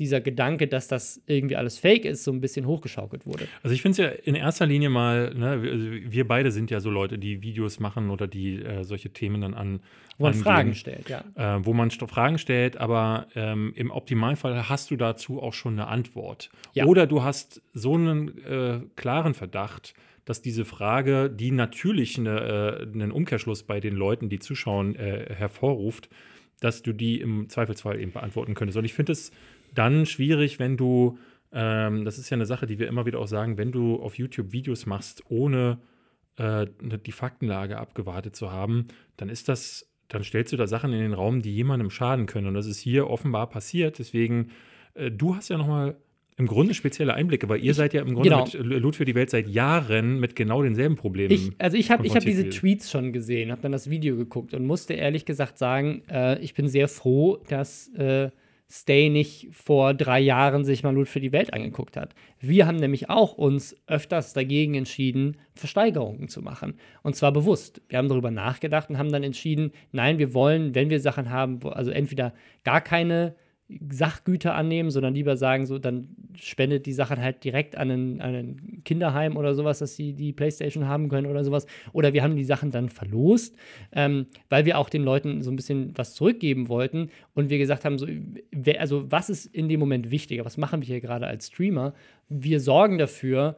dieser Gedanke, dass das irgendwie alles fake ist, so ein bisschen hochgeschaukelt wurde. Also ich finde es ja in erster Linie mal, ne, wir, also wir beide sind ja so Leute, die Videos machen oder die äh, solche Themen dann an Wo man angehen, Fragen stellt, ja. Äh, wo man Fragen stellt, aber ähm, im Optimalfall hast du dazu auch schon eine Antwort. Ja. Oder du hast so einen äh, klaren Verdacht, dass diese Frage, die natürlich eine, äh, einen Umkehrschluss bei den Leuten, die zuschauen, äh, hervorruft, dass du die im Zweifelsfall eben beantworten könntest. Und ich finde es dann schwierig, wenn du, ähm, das ist ja eine Sache, die wir immer wieder auch sagen, wenn du auf YouTube Videos machst, ohne äh, die Faktenlage abgewartet zu haben, dann ist das, dann stellst du da Sachen in den Raum, die jemandem schaden können. Und das ist hier offenbar passiert. Deswegen, äh, du hast ja noch mal im Grunde spezielle Einblicke, weil ihr seid ja im Grunde genau. mit Loot für die Welt seit Jahren mit genau denselben Problemen. Ich, also ich habe ich hab diese. Tweets schon gesehen, habe dann das Video geguckt und musste ehrlich gesagt sagen, äh, ich bin sehr froh, dass äh, Stay nicht vor drei Jahren sich mal Loot für die Welt angeguckt hat. Wir haben nämlich auch uns öfters dagegen entschieden, Versteigerungen zu machen. Und zwar bewusst. Wir haben darüber nachgedacht und haben dann entschieden, nein, wir wollen, wenn wir Sachen haben, also entweder gar keine Sachgüter annehmen, sondern lieber sagen, so, dann spendet die Sachen halt direkt an ein, an ein Kinderheim oder sowas, dass sie die Playstation haben können oder sowas. Oder wir haben die Sachen dann verlost, ähm, weil wir auch den Leuten so ein bisschen was zurückgeben wollten und wir gesagt haben, so, wer, also was ist in dem Moment wichtiger? Was machen wir hier gerade als Streamer? Wir sorgen dafür,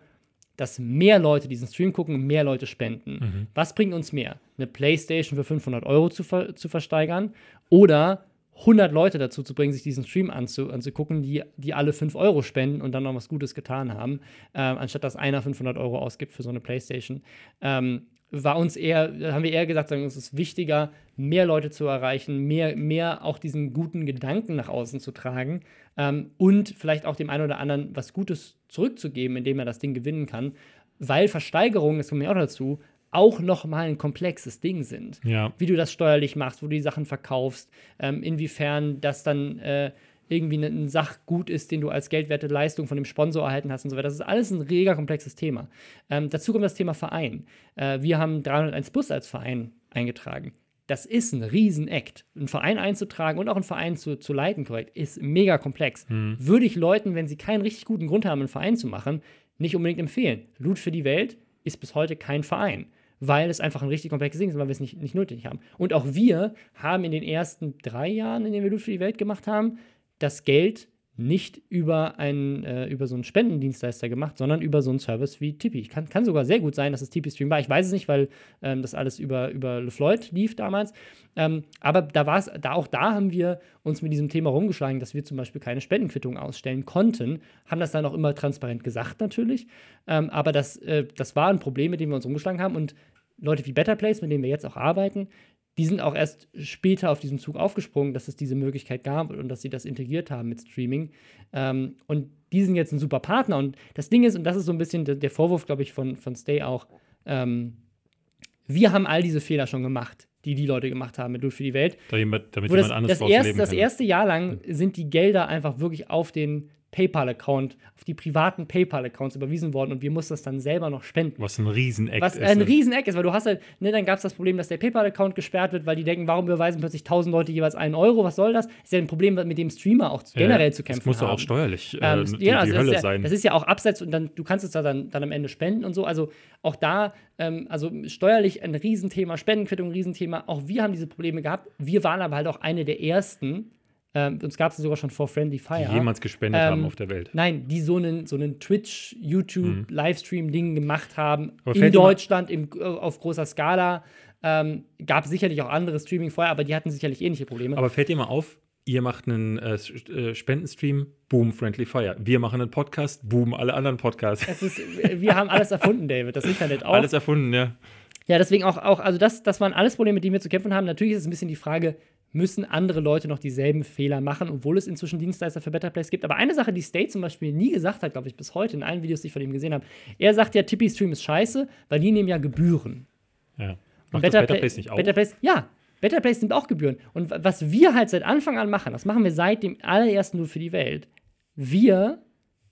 dass mehr Leute diesen Stream gucken, mehr Leute spenden. Was bringt uns mehr? Eine Playstation für 500 Euro zu, ver zu versteigern oder 100 Leute dazu zu bringen, sich diesen Stream anzu anzugucken, die, die alle 5 Euro spenden und dann noch was Gutes getan haben, ähm, anstatt dass einer 500 Euro ausgibt für so eine Playstation. Ähm, war uns eher, haben wir eher gesagt, sagen, es ist wichtiger, mehr Leute zu erreichen, mehr, mehr auch diesen guten Gedanken nach außen zu tragen ähm, und vielleicht auch dem einen oder anderen was Gutes zurückzugeben, indem er das Ding gewinnen kann, weil Versteigerungen, das kommt mir auch dazu, auch nochmal ein komplexes Ding sind. Ja. Wie du das steuerlich machst, wo du die Sachen verkaufst, ähm, inwiefern das dann äh, irgendwie ein Sachgut ist, den du als geldwerte Leistung von dem Sponsor erhalten hast und so weiter. Das ist alles ein reger, komplexes Thema. Ähm, dazu kommt das Thema Verein. Äh, wir haben 301 Bus als Verein eingetragen. Das ist ein Riesen-Act. Einen Verein einzutragen und auch einen Verein zu, zu leiten, korrekt, ist mega komplex. Würde ich Leuten, wenn sie keinen richtig guten Grund haben, einen Verein zu machen, nicht unbedingt empfehlen. Loot für die Welt ist bis heute kein Verein weil es einfach ein richtig komplexes Ding ist, weil wir es nicht, nicht nötig haben. Und auch wir haben in den ersten drei Jahren, in denen wir Loot für die Welt gemacht haben, das Geld nicht über, einen, äh, über so einen Spendendienstleister gemacht, sondern über so einen Service wie Tipeee. Kann, kann sogar sehr gut sein, dass es Tipeee-Stream war. Ich weiß es nicht, weil ähm, das alles über, über LeFloid lief damals. Ähm, aber da war es, da auch da haben wir uns mit diesem Thema rumgeschlagen, dass wir zum Beispiel keine Spendenquittung ausstellen konnten. Haben das dann auch immer transparent gesagt, natürlich. Ähm, aber das, äh, das war ein Problem, mit dem wir uns rumgeschlagen haben. Und Leute wie Better Place, mit denen wir jetzt auch arbeiten, die sind auch erst später auf diesen Zug aufgesprungen, dass es diese Möglichkeit gab und dass sie das integriert haben mit Streaming. Ähm, und die sind jetzt ein super Partner. Und das Ding ist, und das ist so ein bisschen der, Vorwurf, glaube ich, von, von Stay auch, ähm, Wir haben all diese Fehler schon gemacht, die die Leute gemacht haben mit Dude für die Welt. Damit, damit Wo jemand das, anderes das, draus erst, leben das erste Jahr lang sind die Gelder einfach wirklich auf den PayPal-Account, auf die privaten PayPal-Accounts überwiesen worden und wir mussten das dann selber noch spenden. Was ein Rieseneck Was ist. ein ne? Rieseneck ist, weil du hast halt, ne, dann gab es das Problem, dass der PayPal-Account gesperrt wird, weil die denken, warum überweisen plötzlich 1000 Leute jeweils einen Euro, was soll das? Ist ja ein Problem, mit dem Streamer auch generell zu kämpfen Das muss doch auch steuerlich äh, Ähm, die, ja, die also Hölle ist ja, sein. Das ist ja auch abseits und dann, du kannst es da dann, dann am Ende spenden und so. Also auch da, ähm, also steuerlich ein Riesenthema, Spendenquittung ein Riesenthema. Auch wir haben diese Probleme gehabt. Wir waren aber halt auch eine der ersten, ähm, uns gab es sogar schon vor Friendly Fire. die jemals gespendet Ähm, haben auf der Welt. Nein, die so einen, so einen Twitch, YouTube, Livestream-Ding gemacht haben Mhm. Aber in Deutschland im, äh, auf großer Skala. Ähm, gab sicherlich auch andere Streaming vorher, aber die hatten sicherlich ähnliche Probleme. Aber fällt dir mal auf, ihr macht einen äh, äh, Spendenstream, boom, Friendly Fire. Wir machen einen Podcast, boom, alle anderen Podcasts. ist, wir haben alles erfunden, David, das Internet auch. Alles erfunden, ja. Ja, deswegen auch, auch also das, das waren alles Probleme, mit denen wir zu kämpfen haben. Natürlich ist es ein bisschen die Frage, müssen andere Leute noch dieselben Fehler machen, obwohl es inzwischen Dienstleister für Better Place gibt. Aber eine Sache, die State zum Beispiel nie gesagt hat, glaube ich, bis heute in allen Videos, die ich von ihm gesehen habe, er sagt ja, Tippy Stream ist scheiße, weil die nehmen ja Gebühren. ja. Und Macht Better Pla- Place nicht auch? Better Place, ja. Better Place nimmt auch Gebühren. Und wa- was wir halt seit Anfang an machen, das machen wir seit dem allerersten Nur für die Welt. Wir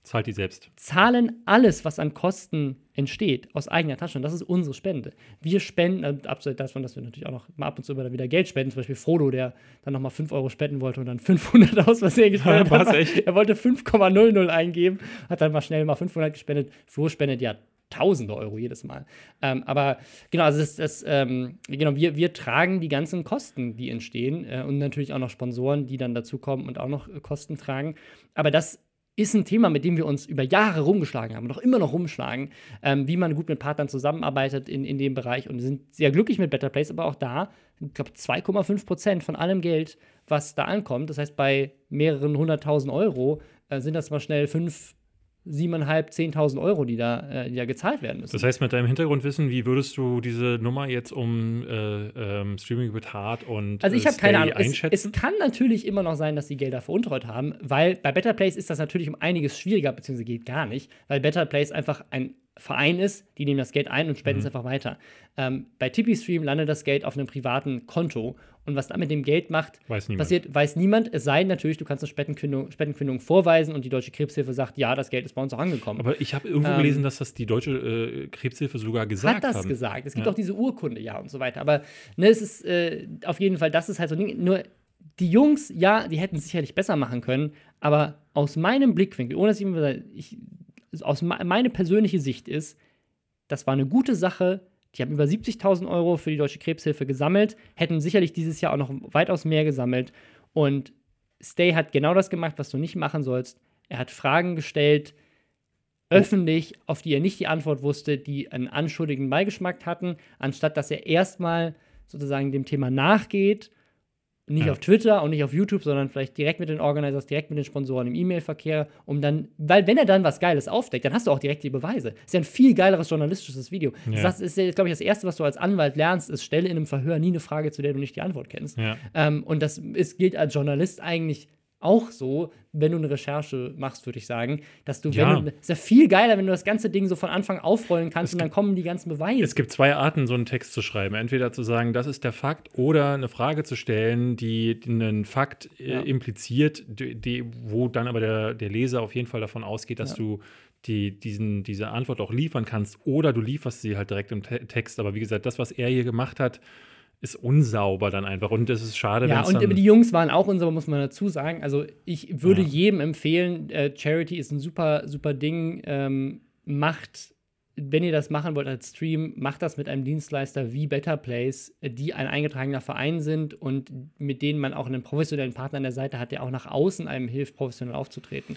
Zahlt die selbst. zahlen alles, was an Kosten entsteht, aus eigener Tasche. Und das ist unsere Spende. Wir spenden, äh, abseits davon, dass wir natürlich auch noch mal ab und zu immer wieder Geld spenden. Zum Beispiel Frodo, der dann noch mal 5 Euro spenden wollte und dann 500 aus Versehen gespendet Was, hat. Er wollte 5,00 eingeben, hat dann mal schnell mal 500 gespendet. Flo spendet ja Tausende Euro jedes Mal. Ähm, aber genau, also das, das, ähm, genau wir, wir tragen die ganzen Kosten, die entstehen äh, und natürlich auch noch Sponsoren, die dann dazukommen und auch noch äh, Kosten tragen. Aber das ist ein Thema, mit dem wir uns über Jahre rumgeschlagen haben auch immer noch rumschlagen, ähm, wie man gut mit Partnern zusammenarbeitet in, in dem Bereich und sind sehr glücklich mit Better Place, aber auch da, ich glaube, 2,5 Prozent von allem Geld, was da ankommt, das heißt, bei mehreren hunderttausend Euro äh, sind das mal schnell 5, 7.500, 10.000 Euro, die da, äh, die da gezahlt werden müssen. Das heißt, mit deinem Hintergrundwissen, wie würdest du diese Nummer jetzt um äh, ähm, Streaming with Hard und Also ich äh, habe keine Ahnung. Es, einschätzen? es kann natürlich immer noch sein, dass die Gelder veruntreut haben, weil bei Better Place ist das natürlich um einiges schwieriger, beziehungsweise geht gar nicht, weil Better Place einfach ein Verein ist, die nehmen das Geld ein und spenden es Mhm. einfach weiter. Ähm, bei Tippy Stream landet das Geld auf einem privaten Konto und was da mit dem Geld macht, Weiß passiert, weiß niemand. Es sei denn natürlich, du kannst eine Spendenquittung, Spendenquittung vorweisen und die Deutsche Krebshilfe sagt, ja, das Geld ist bei uns auch angekommen. Aber ich habe irgendwo Ähm, gelesen, dass das die deutsche äh, Krebshilfe sogar gesagt hat das haben. gesagt. Es gibt Ja. auch diese Urkunde, ja, und so weiter. Aber ne, es ist äh, auf jeden Fall, das ist halt so ein Ding. Nur die Jungs, ja, die hätten es sicherlich besser machen können, aber aus meinem Blickwinkel, ohne dass ich, ich aus me meine persönliche Sicht ist, das war eine gute Sache. Die haben über 70.000 Euro für die Deutsche Krebshilfe gesammelt, hätten sicherlich dieses Jahr auch noch weitaus mehr gesammelt. Und Stay hat genau das gemacht, was du nicht machen sollst. Er hat Fragen gestellt, öffentlich, auf die er nicht die Antwort wusste, die einen anschuldigen Beigeschmack hatten, anstatt dass er erstmal sozusagen dem Thema nachgeht. Nicht Ja. auf Twitter und nicht auf YouTube, sondern vielleicht direkt mit den Organizers, direkt mit den Sponsoren im E-Mail-Verkehr, um dann, weil wenn er dann was Geiles aufdeckt, dann hast du auch direkt die Beweise. Ist ja ein viel geileres journalistisches Video. Ja. Das ist, glaube ich, das Erste, was du als Anwalt lernst, ist, stelle in einem Verhör nie eine Frage, zu der du nicht die Antwort kennst. Ja. Ähm, und das ist, gilt als Journalist eigentlich auch so, wenn du eine Recherche machst, würde ich sagen, dass du, Ja. wenn du, ist ja viel geiler, wenn du das ganze Ding so von Anfang aufrollen kannst und dann kommen die ganzen Beweise. Es gibt zwei Arten, so einen Text zu schreiben. Entweder zu sagen, das ist der Fakt, oder eine Frage zu stellen, die einen Fakt äh, Ja. impliziert, die, die, wo dann aber der, der Leser auf jeden Fall davon ausgeht, dass Ja. du die, diesen, diese Antwort auch liefern kannst, oder du lieferst sie halt direkt im Te Text. Aber wie gesagt, das, was er hier gemacht hat, ist unsauber dann einfach. Und es ist schade, Ja, wenn es und die Jungs waren auch unsere, muss man dazu sagen. Also ich würde Ja. jedem empfehlen, äh, Charity ist ein super, super Ding. Ähm, macht, wenn ihr das machen wollt als Stream, macht das mit einem Dienstleister wie Better Place, die ein eingetragener Verein sind und mit denen man auch einen professionellen Partner an der Seite hat, der auch nach außen einem hilft, professionell aufzutreten.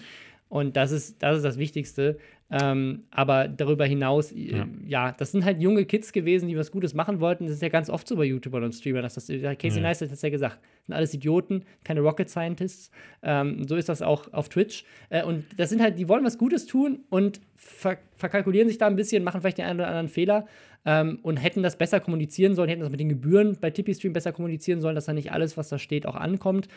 Und das ist das, ist das Wichtigste. Ähm, aber darüber hinaus, äh, Ja. ja. das sind halt junge Kids gewesen, die was Gutes machen wollten. Das ist ja ganz oft so bei YouTubern und Streamern. Dass das, Casey Ja. Neistat hat es ja gesagt. Das sind alles Idioten, keine Rocket Scientists. Ähm, so ist das auch auf Twitch. Äh, und das sind halt, die wollen was Gutes tun und ver verkalkulieren sich da ein bisschen, machen vielleicht den einen oder anderen Fehler ähm, und hätten das besser kommunizieren sollen, hätten das mit den Gebühren bei Tippy Stream besser kommunizieren sollen, dass da nicht alles, was da steht, auch ankommt.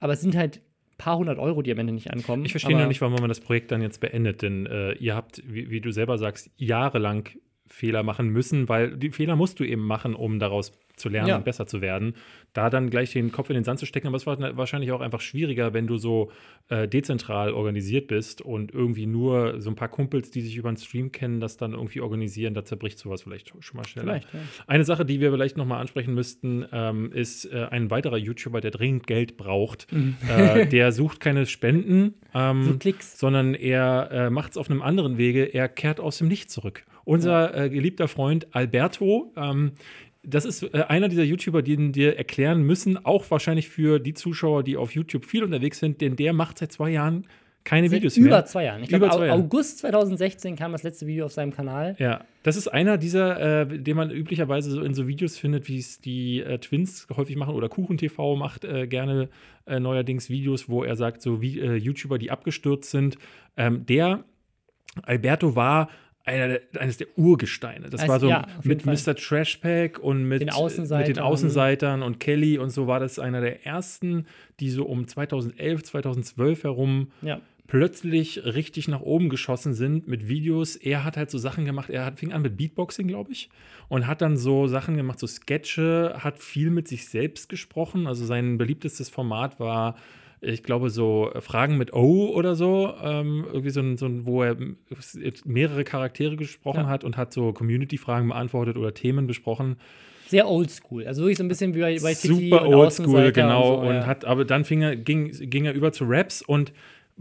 Aber es sind halt paar hundert Euro, die am Ende nicht ankommen. Ich verstehe nur nicht, warum man das Projekt dann jetzt beendet, denn äh, ihr habt, wie, wie du selber sagst, jahrelang Fehler machen müssen, weil die Fehler musst du eben machen, um daraus zu lernen Ja. und besser zu werden. Da dann gleich den Kopf in den Sand zu stecken, aber es war wahrscheinlich auch einfach schwieriger, wenn du so äh, dezentral organisiert bist und irgendwie nur so ein paar Kumpels, die sich über den Stream kennen, das dann irgendwie organisieren, da zerbricht sowas vielleicht schon mal schneller. Ja. Eine Sache, die wir vielleicht noch mal ansprechen müssten, ähm, ist äh, ein weiterer YouTuber, der dringend Geld braucht. Äh, der sucht keine Spenden, ähm, Mhm. So sondern er äh, macht es auf einem anderen Wege. Er kehrt aus dem Nichts zurück. Unser äh, geliebter Freund Alberto, ähm, das ist äh, einer dieser YouTuber, die dir erklären müssen, auch wahrscheinlich für die Zuschauer, die auf YouTube viel unterwegs sind, denn der macht seit zwei Jahren keine Seit Videos über mehr. zwei Jahren. Ich Über glaube. August 2016 kam das letzte Video auf seinem Kanal. Ja, das ist einer dieser, äh, den man üblicherweise so in so Videos findet, wie es die äh, Twins häufig machen oder Kuchen TV macht äh, gerne äh, neuerdings Videos, wo er sagt, so wie äh, YouTuber, die abgestürzt sind. Ähm, der Alberto war einer der, eines der Urgesteine. Das Also, war so ja, mit jeden Mr. Trashpack und mit Den äh, mit Außenseitern. den Außenseitern und Kelly und so war das einer der ersten, die so um 2011, 2012 herum Ja. plötzlich richtig nach oben geschossen sind mit Videos. Er hat halt so Sachen gemacht. Er hat, fing an mit Beatboxing, glaube ich, und hat dann so Sachen gemacht, so Sketche, hat viel mit sich selbst gesprochen. Also sein beliebtestes Format war, ich glaube, so Fragen mit O oder so. Ähm, irgendwie so ein, so ein, wo er mehrere Charaktere gesprochen Ja. hat und hat so Community-Fragen beantwortet oder Themen besprochen. Sehr oldschool. Also wirklich so ein bisschen wie bei, bei Super und oldschool, genau. Und, so, Und, ja. hat, aber dann fing er, ging, ging er über zu Raps und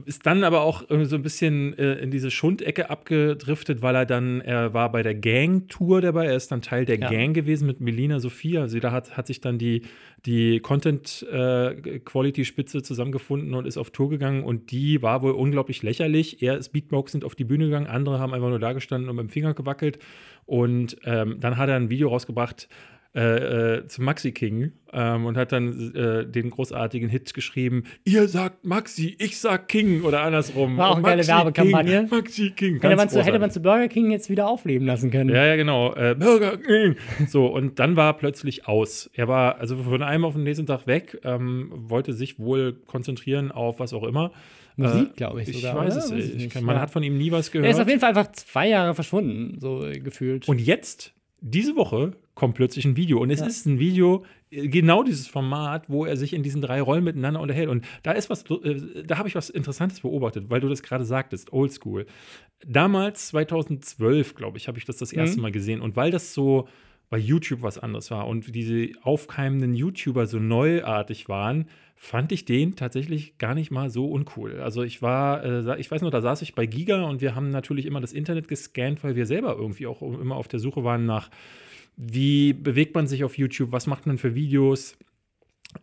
ist dann aber auch irgendwie so ein bisschen äh, in diese Schundecke abgedriftet, weil er dann, er war bei der Gang-Tour dabei, er ist dann Teil der Ja. Gang gewesen mit Melina Sophia. Also da hat, hat sich dann die, die Content-Quality-Spitze zusammengefunden und ist auf Tour gegangen und die war wohl unglaublich lächerlich. Er ist beatboxend auf die Bühne gegangen, andere haben einfach nur da gestanden und mit dem Finger gewackelt. Und ähm, dann hat er ein Video rausgebracht, äh, äh, zu Maxi King ähm, und hat dann äh, den großartigen Hit geschrieben: Ihr sagt Maxi, ich sag King oder andersrum. War auch eine geile Werbekampagne. King, Maxi King. Hätte man, zu, hätte man zu Burger King jetzt wieder aufleben lassen können. Ja, ja, genau. Äh, Burger King. So, und dann war er plötzlich aus. Er war also von einem auf den nächsten Tag weg, ähm, wollte sich wohl konzentrieren auf was auch immer. Musik, glaube ich Ich sogar, weiß es Weiß ich nicht. nicht, Man ja. hat von ihm nie was Er gehört. ist auf jeden Fall einfach zwei Jahre verschwunden, so äh, gefühlt. Und jetzt, diese Woche, kommt plötzlich ein Video. Und es Ja. ist ein Video, äh, genau dieses Format, wo er sich in diesen drei Rollen miteinander unterhält. Und da ist was, äh, da habe ich was Interessantes beobachtet, weil du das gerade sagtest, Oldschool. Damals, 2012, glaube ich, habe ich das das erste Mhm. Mal gesehen. Und weil das so bei YouTube was anderes war und diese aufkeimenden YouTuber so neuartig waren, fand ich den tatsächlich gar nicht mal so uncool. Also ich war, äh, ich weiß noch, da saß ich bei Giga und wir haben natürlich immer das Internet gescannt, weil wir selber irgendwie auch immer auf der Suche waren nach, wie bewegt man sich auf YouTube, was macht man für Videos.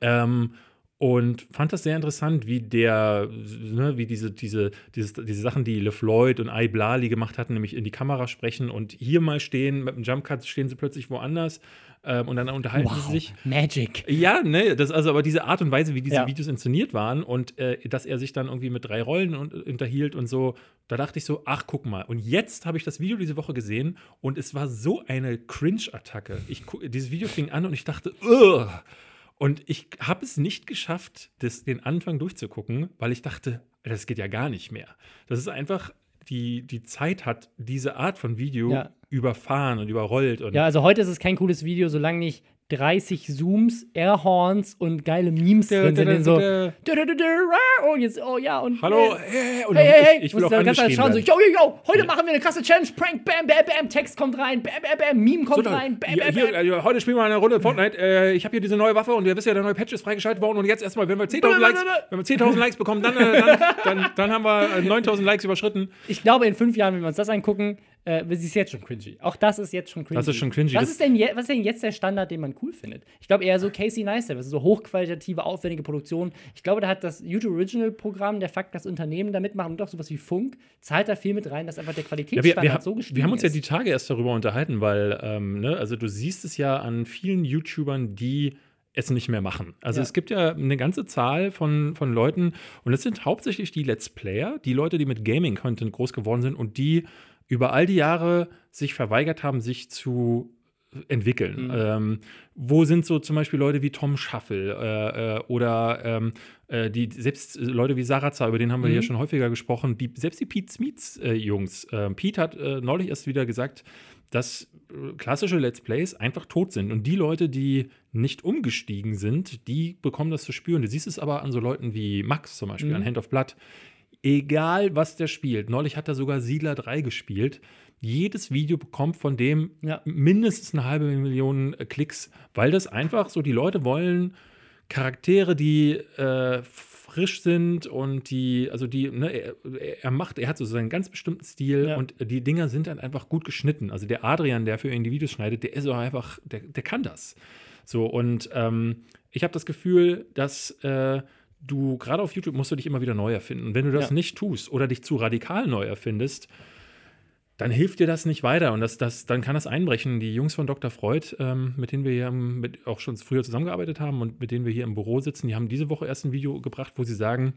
Ähm, und fand das sehr interessant, wie der, ne, wie diese, diese, dieses, diese Sachen, die LeFloid und Iblali gemacht hatten, nämlich in die Kamera sprechen und hier mal stehen, mit dem Jumpcut stehen sie plötzlich woanders ähm, und dann unterhalten sie sich. Magic. Ja, ne, das also aber diese Art und Weise, wie diese Ja. Videos inszeniert waren und äh, dass er sich dann irgendwie mit drei Rollen und, unterhielt und so, da dachte ich so, ach, guck mal. Und jetzt habe ich das Video diese Woche gesehen und es war so eine Cringe-Attacke. Dieses Video fing an und ich dachte, Ugh! Und ich habe es nicht geschafft, das, den Anfang durchzugucken, weil ich dachte, das geht ja gar nicht mehr. Das ist einfach, die, die Zeit hat diese Art von Video Ja. Überfahren und überrollt. Und Ja, also heute ist es kein cooles Video, solange nicht 30 Zooms, Airhorns und geile Memes drin sind. in so, oh, jetzt, oh ja, und. Hallo, äh, hey, und Hey, hey, hey, ich, ich will auch du die ganze Zeit angeschrien schauen, so, yo, yo, yo, heute machen wir eine krasse Challenge, Prank, bam, bam, bam, Text kommt rein, bam, bam, bam, Meme kommt So, rein, bam, hier, bam, bam. äh, heute spielen wir eine Runde Fortnite. Äh, ich habe hier diese neue Waffe und ihr wisst ja, der neue Patch ist freigeschaltet worden. Und jetzt erstmal, wenn wir 10.000 Likes, wenn wir 10.000 Likes bekommen, dann, äh, dann, dann, dann haben wir äh, 9.000 Likes überschritten. Ich glaube, in fünf Jahren, wenn wir uns das angucken, äh, ist es jetzt schon cringy. Auch das ist jetzt schon cringy. Das ist schon cringy. Was ist, denn je, was ist denn jetzt der Standard, den man cool findet? Ich glaube eher so Casey Neistat, das ist so hochqualitative, aufwendige Produktion. Ich glaube, da hat das YouTube Original Programm, der Fakt, das Unternehmen da mitmachen und auch sowas wie Funk, zahlt da viel mit rein, dass einfach der Ja, Qualitätsstandard wir, wir, so gestiegen wir haben uns ja ist. die Tage erst darüber unterhalten, weil, ähm, ne, also du siehst es ja an vielen YouTubern, die es nicht mehr machen. Also Ja. es gibt ja eine ganze Zahl von, von Leuten und es sind hauptsächlich die Let's Player, die Leute, die mit Gaming-Content groß geworden sind und die über all die Jahre sich verweigert haben, sich zu entwickeln. Mhm. Ähm, wo sind so zum Beispiel Leute wie Tom Schaffel äh, äh, oder ähm, äh, die selbst äh, Leute wie Sarazar, über den haben wir Mhm. hier schon häufiger gesprochen, die, selbst die Pete Smiths äh, Jungs. Ähm, Pete hat äh, neulich erst wieder gesagt, dass äh, klassische Let's Plays einfach tot sind. Und die Leute, die nicht umgestiegen sind, die bekommen das zu spüren. Du siehst es aber an so Leuten wie Max zum Beispiel, mhm. an Hand of Blood. Egal, was der spielt. Neulich hat er sogar Siedler 3 gespielt. Jedes Video bekommt von dem ja. mindestens eine halbe Million äh, Klicks, weil das einfach so, die Leute wollen Charaktere, die äh, frisch sind und die, also die, ne, er, er, macht, er hat so seinen ganz bestimmten Stil ja. und die Dinger sind dann einfach gut geschnitten. Also der Adrian, der für ihn die Videos schneidet, der ist auch einfach, der, der kann das. So, und ähm, ich habe das Gefühl, dass äh, du gerade auf YouTube musst du dich immer wieder neu erfinden. Und wenn du das ja. nicht tust oder dich zu radikal neu erfindest, dann hilft dir das nicht weiter. Und das, das, dann kann das einbrechen. Die Jungs von Dr. Freud, ähm, mit denen wir hier mit, auch schon früher zusammengearbeitet haben und mit denen wir hier im Büro sitzen, die haben diese Woche erst ein Video gebracht, wo sie sagen,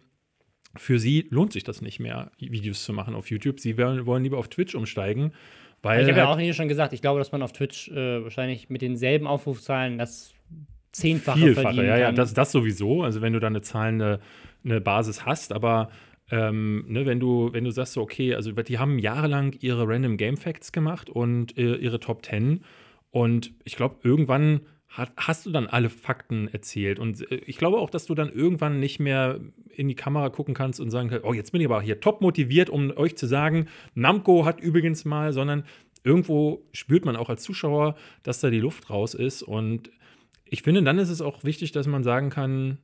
für sie lohnt sich das nicht mehr, Videos zu machen auf YouTube. Sie wollen, wollen lieber auf Twitch umsteigen. Weil ich habe ja halt auch hier schon gesagt, ich glaube, dass man auf Twitch äh, wahrscheinlich mit denselben Aufrufzahlen das zehnfache Vielfache, ja, ja, das, das sowieso. Also wenn du da eine zahlende eine Basis hast, aber ähm, ne, wenn du, wenn du sagst, so, okay, also die haben jahrelang ihre Random Game Facts gemacht und äh, ihre Top 10 und ich glaube, irgendwann hat, hast du dann alle Fakten erzählt. Und äh, ich glaube auch, dass du dann irgendwann nicht mehr in die Kamera gucken kannst und sagen kannst, oh, jetzt bin ich aber hier top motiviert, um euch zu sagen, Namco hat übrigens mal, sondern irgendwo spürt man auch als Zuschauer, dass da die Luft raus ist. Und ich finde, dann ist es auch wichtig, dass man sagen kann,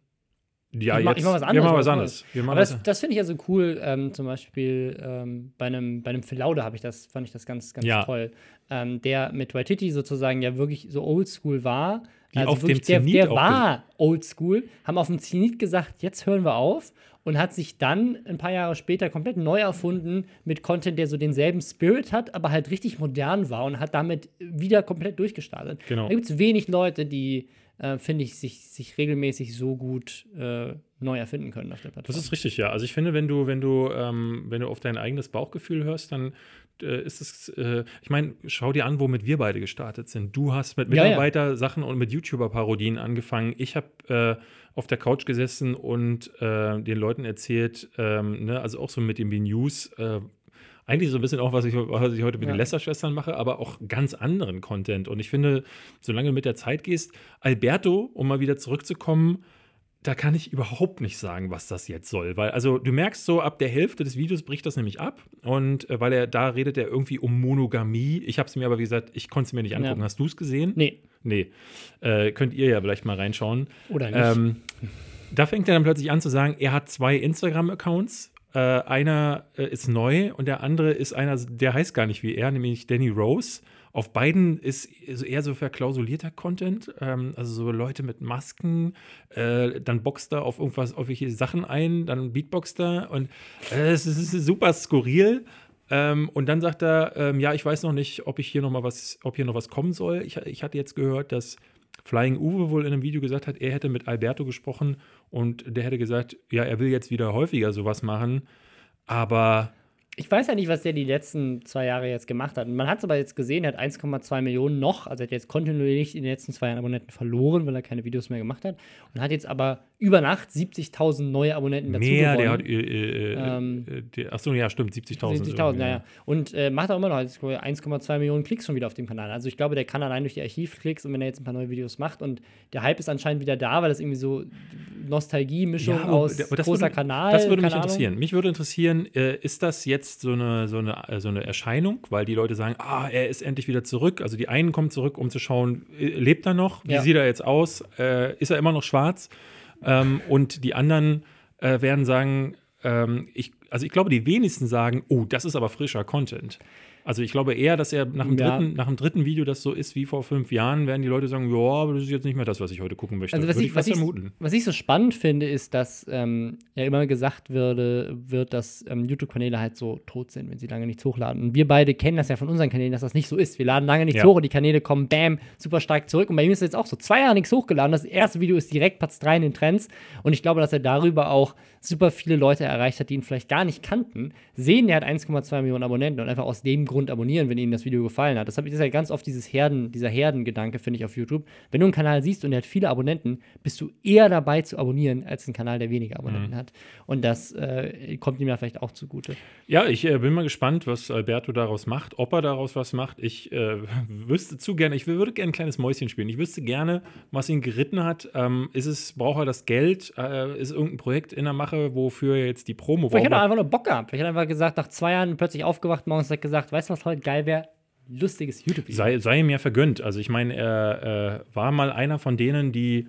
ja, ich mach, jetzt, ich mach was anderes. Wir machen was anderes. Aber das, das finde ich ja so cool. Ähm, zum Beispiel ähm, bei einem, bei einem Phil Laude habe ich das, fand ich das ganz, ganz ja. toll. Ähm, der mit Waititi sozusagen ja wirklich so oldschool war. Wie also auf wirklich, dem der, der war oldschool, haben auf dem Zenit gesagt, jetzt hören wir auf und hat sich dann ein paar Jahre später komplett neu erfunden mit Content, der so denselben Spirit hat, aber halt richtig modern war und hat damit wieder komplett durchgestartet. Genau. Da gibt es wenig Leute, die äh, finde ich, sich, sich regelmäßig so gut äh, neu erfinden können auf der Plattform. Das ist richtig, ja. Also ich finde, wenn du, wenn du, ähm, wenn du auf dein eigenes Bauchgefühl hörst, dann ist es, äh, ich meine, schau dir an, womit wir beide gestartet sind. Du hast mit Mitarbeiter-Sachen und mit YouTuber-Parodien angefangen. Ich habe äh, auf der Couch gesessen und äh, den Leuten erzählt, ähm, ne, also auch so mit den News, äh, eigentlich so ein bisschen auch, was ich, was ich heute mit ja. den Lester-Schwestern mache, aber auch ganz anderen Content. Und ich finde, solange du mit der Zeit gehst, Alberto, um mal wieder zurückzukommen, da kann ich überhaupt nicht sagen, was das jetzt soll. Weil, also du merkst so, ab der Hälfte des Videos bricht das nämlich ab. Und äh, weil er, da redet er irgendwie um Monogamie. Ich habe es mir aber, wie gesagt, ich konnte es mir nicht angucken. Ja. Hast du es gesehen? Nee. Nee. Äh, könnt ihr ja vielleicht mal reinschauen. Oder nicht. Ähm, da fängt er dann plötzlich an zu sagen, er hat zwei Instagram-Accounts äh, einer äh, ist neu und der andere ist einer, der heißt gar nicht wie er, nämlich Danny Rose. Auf beiden ist eher so verklausulierter Content, ähm, also so Leute mit Masken, äh, dann boxt er auf irgendwas, auf welche Sachen ein, dann beatboxt er und äh, es ist, super skurril. Ähm, und dann sagt er, ähm, ja, ich weiß noch nicht, ob ich hier noch mal was, ob hier noch was kommen soll. Ich, ich hatte jetzt gehört, dass Flying Uwe wohl in einem Video gesagt hat, er hätte mit Alberto gesprochen und der hätte gesagt, ja, er will jetzt wieder häufiger sowas machen, aber ich weiß ja nicht, was der die letzten zwei Jahre jetzt gemacht hat. Man hat es aber jetzt gesehen, er hat 1,2 Millionen noch. Also er hat jetzt kontinuierlich in den letzten zwei Jahren Abonnenten verloren, weil er keine Videos mehr gemacht hat. Und hat jetzt aber über Nacht 70.000 neue Abonnenten dazu Mehr, gewonnen. der hat. Äh, äh, ähm, äh, achso, ja, stimmt, 70.000. 70.000, ja, ja. Und äh, macht auch immer noch 1,2 Millionen Klicks schon wieder auf dem Kanal. Also ich glaube, der kann allein durch die Archivklicks und wenn er jetzt ein paar neue Videos macht und der Hype ist anscheinend wieder da, weil das irgendwie so Nostalgie-Mischung ja, aus großer würde, Kanal. Das würde mich interessieren. Mich würde interessieren, äh, ist das jetzt so eine, so, eine, äh, so eine Erscheinung, weil die Leute sagen, ah, er ist endlich wieder zurück. Also die einen kommen zurück, um zu schauen, lebt er noch? Wie ja. sieht er jetzt aus? ist er immer noch schwarz? Ähm, und die anderen äh, werden sagen, ähm, ich, also ich glaube, die wenigsten sagen, oh, das ist aber frischer Content. Also ich glaube eher, dass er nach dem, ja. dritten, nach dem dritten Video das so ist wie vor fünf Jahren, werden die Leute sagen, ja, aber das ist jetzt nicht mehr das, was ich heute gucken möchte. Also was, ich, ich, was, ich, was ich, so spannend finde, ist, dass ähm, ja immer gesagt würde, wird, dass ähm, YouTube-Kanäle halt so tot sind, wenn sie lange nichts hochladen. Und wir beide kennen das ja von unseren Kanälen, dass das nicht so ist. Wir laden lange nichts ja. hoch und die Kanäle kommen, bam, super stark zurück. Und bei ihm ist es jetzt auch so, zwei Jahre nichts hochgeladen. Das erste Video ist direkt Platz 3 in den Trends. Und ich glaube, dass er darüber auch super viele Leute erreicht hat, die ihn vielleicht gar nicht kannten, sehen, er hat 1,2 Millionen Abonnenten und einfach aus dem Grund abonnieren, wenn Ihnen das Video gefallen hat. Das, ist ja ganz oft dieses Herden, dieser Herdengedanke, finde ich, auf YouTube. Wenn du einen Kanal siehst und der hat viele Abonnenten, bist du eher dabei zu abonnieren, als einen Kanal, der weniger Abonnenten mhm. hat. Und das äh, kommt ihm ja vielleicht auch zugute. Ja, ich äh, bin mal gespannt, was Alberto daraus macht, ob er daraus was macht. Ich äh, wüsste zu gerne, ich würde gerne ein kleines Mäuschen spielen. Ich wüsste gerne, was ihn geritten hat. Ähm, ist es, braucht er das Geld? Äh, ist irgendein Projekt in der Mache, wofür er jetzt die Promo Vielleicht hat er einfach nur Bock gehabt. Hat er einfach gesagt, nach zwei Jahren plötzlich aufgewacht, morgens hat gesagt, weißt du, was heute geil wäre? Lustiges YouTube-Video. Sei, sei ihm ja vergönnt. Also ich meine, er äh, war mal einer von denen, die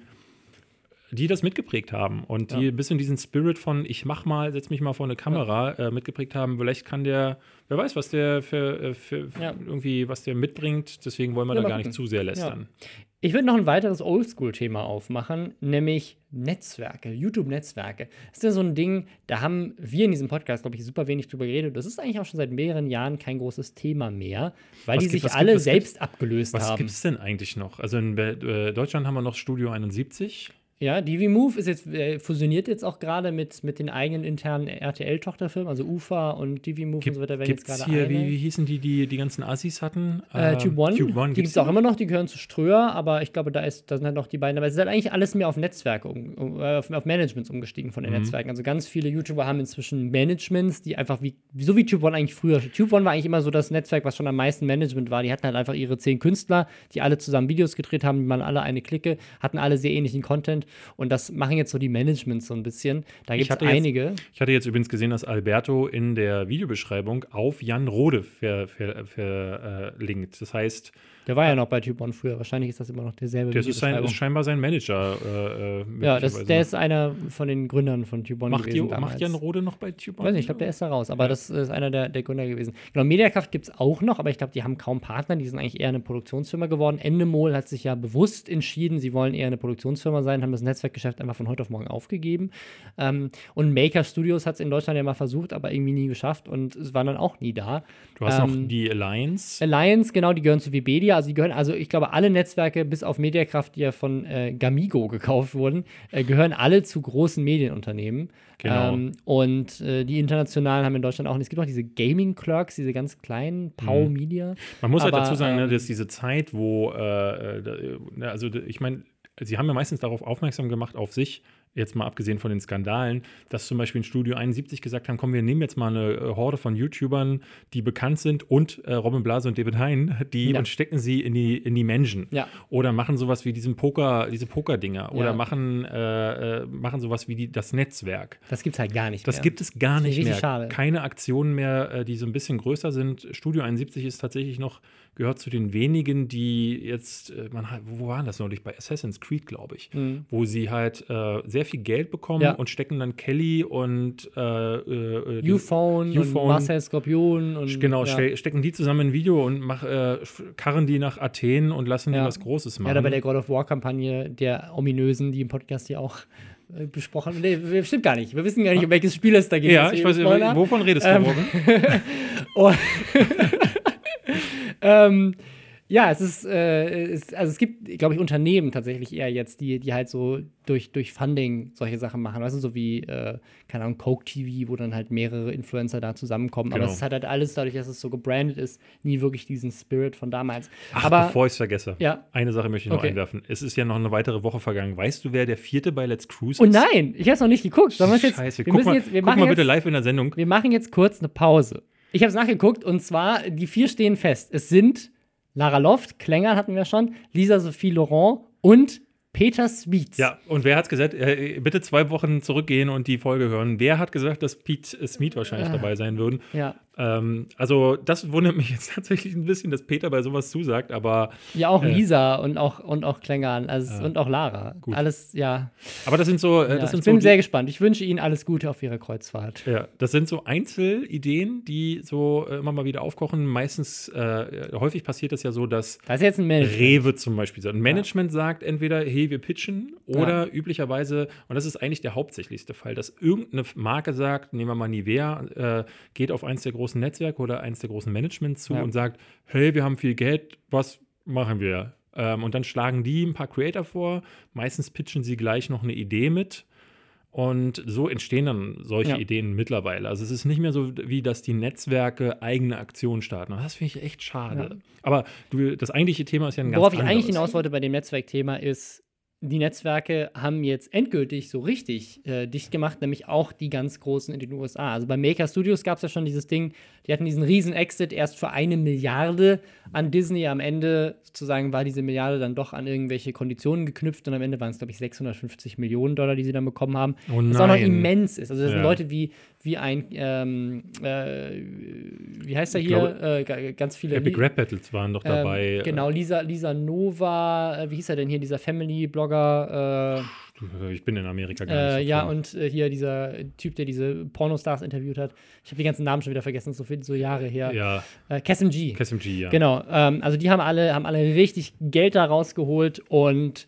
die das mitgeprägt haben und die ja. ein bisschen diesen Spirit von ich mach mal, setz mich mal vor eine Kamera ja. äh, mitgeprägt haben. Vielleicht kann der, wer weiß, was der für, äh, für ja. irgendwie, was der mitbringt. Deswegen wollen wir da gar nicht zu sehr lästern. Ich würde noch ein weiteres Oldschool-Thema aufmachen, nämlich Netzwerke, YouTube-Netzwerke. Das ist ja so ein Ding, da haben wir in diesem Podcast, glaube ich, super wenig drüber geredet. Das ist eigentlich auch schon seit mehreren Jahren kein großes Thema mehr, weil was die gibt, sich alle gibt, selbst gibt, abgelöst was haben. Was gibt es denn eigentlich noch? Also in äh, Deutschland haben wir noch Studio 71. Ja, Move ist jetzt, äh, fusioniert jetzt auch gerade mit, mit den eigenen internen RTL-Tochterfirmen, also UFA und Move Gibt, und so weiter jetzt gerade hier, wie, wie, hießen die, die die ganzen Assis hatten? Äh, Tube One. Tube One die gibt es auch immer noch, die gehören zu Ströer, aber ich glaube, da, ist, da sind halt noch die beiden. Aber es ist halt eigentlich alles mehr auf Netzwerke, um, um, äh, auf, auf Managements umgestiegen von den mhm. Netzwerken. Also ganz viele YouTuber haben inzwischen Managements, die einfach wie, so wie Tube One eigentlich früher. Tube One war eigentlich immer so das Netzwerk, was schon am meisten Management war. Die hatten halt einfach ihre zehn Künstler, die alle zusammen Videos gedreht haben, die waren alle eine Clique, hatten alle sehr ähnlichen Content und das machen jetzt so die Managements so ein bisschen. Da gibt es einige. Jetzt, ich hatte jetzt übrigens gesehen, dass Alberto in der Videobeschreibung auf Jan Rode verlinkt. Ver, ver, äh, das heißt, der war ja noch bei Typ One früher. Wahrscheinlich ist das immer noch derselbe. Das ist, sein, ist scheinbar sein Manager. Äh, äh ja, das, der ist einer von den Gründern von Typ One macht gewesen. Die, macht Jan Rode noch bei Typ One? Weiß nicht, ich glaube, der ist da raus. Aber ja. das ist einer der, der Gründer gewesen. Genau, Mediakraft gibt es auch noch, aber ich glaube, die haben kaum Partner. Die sind eigentlich eher eine Produktionsfirma geworden. Endemol hat sich ja bewusst entschieden, sie wollen eher eine Produktionsfirma sein, haben das Netzwerkgeschäft einfach von heute auf morgen aufgegeben. Ähm, und Maker Studios hat es in Deutschland ja mal versucht, aber irgendwie nie geschafft und es waren dann auch nie da. Du hast ähm, noch die Alliance. Alliance, genau, die gehören zu Webedia. Also die gehören, also ich glaube, alle Netzwerke, bis auf Mediakraft, die ja von äh, Gamigo gekauft wurden, äh, gehören alle zu großen Medienunternehmen. Genau. Ähm, und äh, die internationalen haben in Deutschland auch. es gibt auch diese Gaming Clerks, diese ganz kleinen Pau mhm. Media. Man muss halt Aber, halt dazu sagen, ne, ähm, dass diese Zeit, wo, äh, äh, also ich meine, sie haben ja meistens darauf aufmerksam gemacht, auf sich, jetzt mal abgesehen von den Skandalen, dass zum Beispiel in Studio 71 gesagt haben, komm, wir nehmen jetzt mal eine äh, Horde von YouTubern, die bekannt sind und äh, Robin Blase und David Hein, die ja. und stecken sie in die, in die Menschen. Ja. Oder machen sowas wie diesen Poker, diese Poker-Dinger. Oder machen, äh, äh, machen sowas wie die, das Netzwerk. Das gibt es halt gar nicht das mehr. Das gibt es gar nicht mehr. Schade. Keine Aktionen mehr, äh, die so ein bisschen größer sind. Studio 71 ist tatsächlich noch gehört zu den wenigen, die jetzt, äh, man, wo waren das neulich? Bei Assassin's Creed, glaube ich, mhm. wo sie halt äh, sehr viel Geld bekommen ja. und stecken dann Kelly und äh, äh, Uphone und Marcel Skorpion und genau, ja. stecken die zusammen in ein Video und mach, äh, karren die nach Athen und lassen ja. die was Großes machen. Ja, da bei der God of War-Kampagne, der ominösen, die im Podcast ja auch äh, besprochen. Nee, stimmt gar nicht. Wir wissen gar nicht, um welches Spiel es da geht. Ja, ich weiß, wovon redest du, ähm, oh. ähm, ja, es ist, äh, es, also es gibt, glaube ich, Unternehmen tatsächlich eher jetzt, die, die halt so durch, durch Funding solche Sachen machen. Weißt du, so wie, äh, keine Ahnung, Coke TV, wo dann halt mehrere Influencer da zusammenkommen. Genau. Aber es hat halt alles, dadurch, dass es so gebrandet ist, nie wirklich diesen Spirit von damals. Ach, Aber, bevor ich es vergesse, ja? eine Sache möchte ich noch okay. einwerfen. Es ist ja noch eine weitere Woche vergangen. Weißt du, wer der vierte bei Let's Cruise ist? Oh nein, ich habe es noch nicht geguckt. Sollen jetzt, Scheiße, wir guck, mal, jetzt, wir guck mal bitte live in der Sendung. Wir machen jetzt kurz eine Pause. Ich habe es nachgeguckt und zwar, die vier stehen fest. Es sind Lara Loft, Klängern hatten wir schon, Lisa Sophie Laurent und Peter Sweets. Ja, und wer hat gesagt, äh, bitte zwei Wochen zurückgehen und die Folge hören? Wer hat gesagt, dass Pete Smith wahrscheinlich äh, dabei sein würden? Ja. Ähm, also, das wundert mich jetzt tatsächlich ein bisschen, dass Peter bei sowas zusagt, aber. Ja, auch äh, Lisa und auch, und auch Klängern also, und auch Lara. Gut. Alles, ja. Aber das sind so. Äh, ja, das sind ich bin so sehr gespannt. Ich wünsche Ihnen alles Gute auf Ihrer Kreuzfahrt. Ja, das sind so Einzelideen, die so äh, immer mal wieder aufkochen. Meistens, äh, häufig passiert das ja so, dass. Das ist jetzt ein Management. Rewe zum Beispiel sagt. Ein Management ja. sagt entweder, hey, wir pitchen, oder ja. üblicherweise, und das ist eigentlich der hauptsächlichste Fall, dass irgendeine Marke sagt, nehmen wir mal Nivea, äh, geht auf eins der großen Netzwerke oder eins der großen Management zu ja. und sagt, hey, wir haben viel Geld, was machen wir? Ähm, und dann schlagen die ein paar Creator vor. Meistens pitchen sie gleich noch eine Idee mit. Und so entstehen dann solche Ja. Ideen mittlerweile. Also es ist nicht mehr so, wie dass die Netzwerke eigene Aktionen starten. Das finde ich echt schade. Ja. Aber du, das eigentliche Thema ist ja ein ganz Worauf ich eigentlich hinaus wollte bei dem Netzwerkthema ist, die Netzwerke haben jetzt endgültig so richtig äh, dicht gemacht, nämlich auch die ganz großen in den USA. Also bei Maker Studios gab es ja schon dieses Ding, die hatten diesen riesen Exit erst für eine Milliarde an Disney. Am Ende sozusagen war diese Milliarde dann doch an irgendwelche Konditionen geknüpft und am Ende waren es, glaube ich, 650 Millionen Dollar, die sie dann bekommen haben. Oh Was auch noch nein. immens ist. Also das sind Ja. Leute wie, wie ein, ähm, äh, wie heißt er Ich hier? glaube, äh, ga- ganz viele Epic Li- Rap Battles waren doch dabei. ähm, genau, Lisa, Lisa Nova, äh, wie hieß er denn hier, dieser Family-Blogger? Du, Ich bin in Amerika Äh, gar nicht äh, ja, firm. und äh, hier dieser Typ, der diese Pornostars interviewt hat. Ich habe die ganzen Namen schon wieder vergessen, so viele so Jahre her. Ja, Äh, Cassim G. KSMG, ja. Genau, ähm, also die haben alle, haben alle richtig Geld da rausgeholt und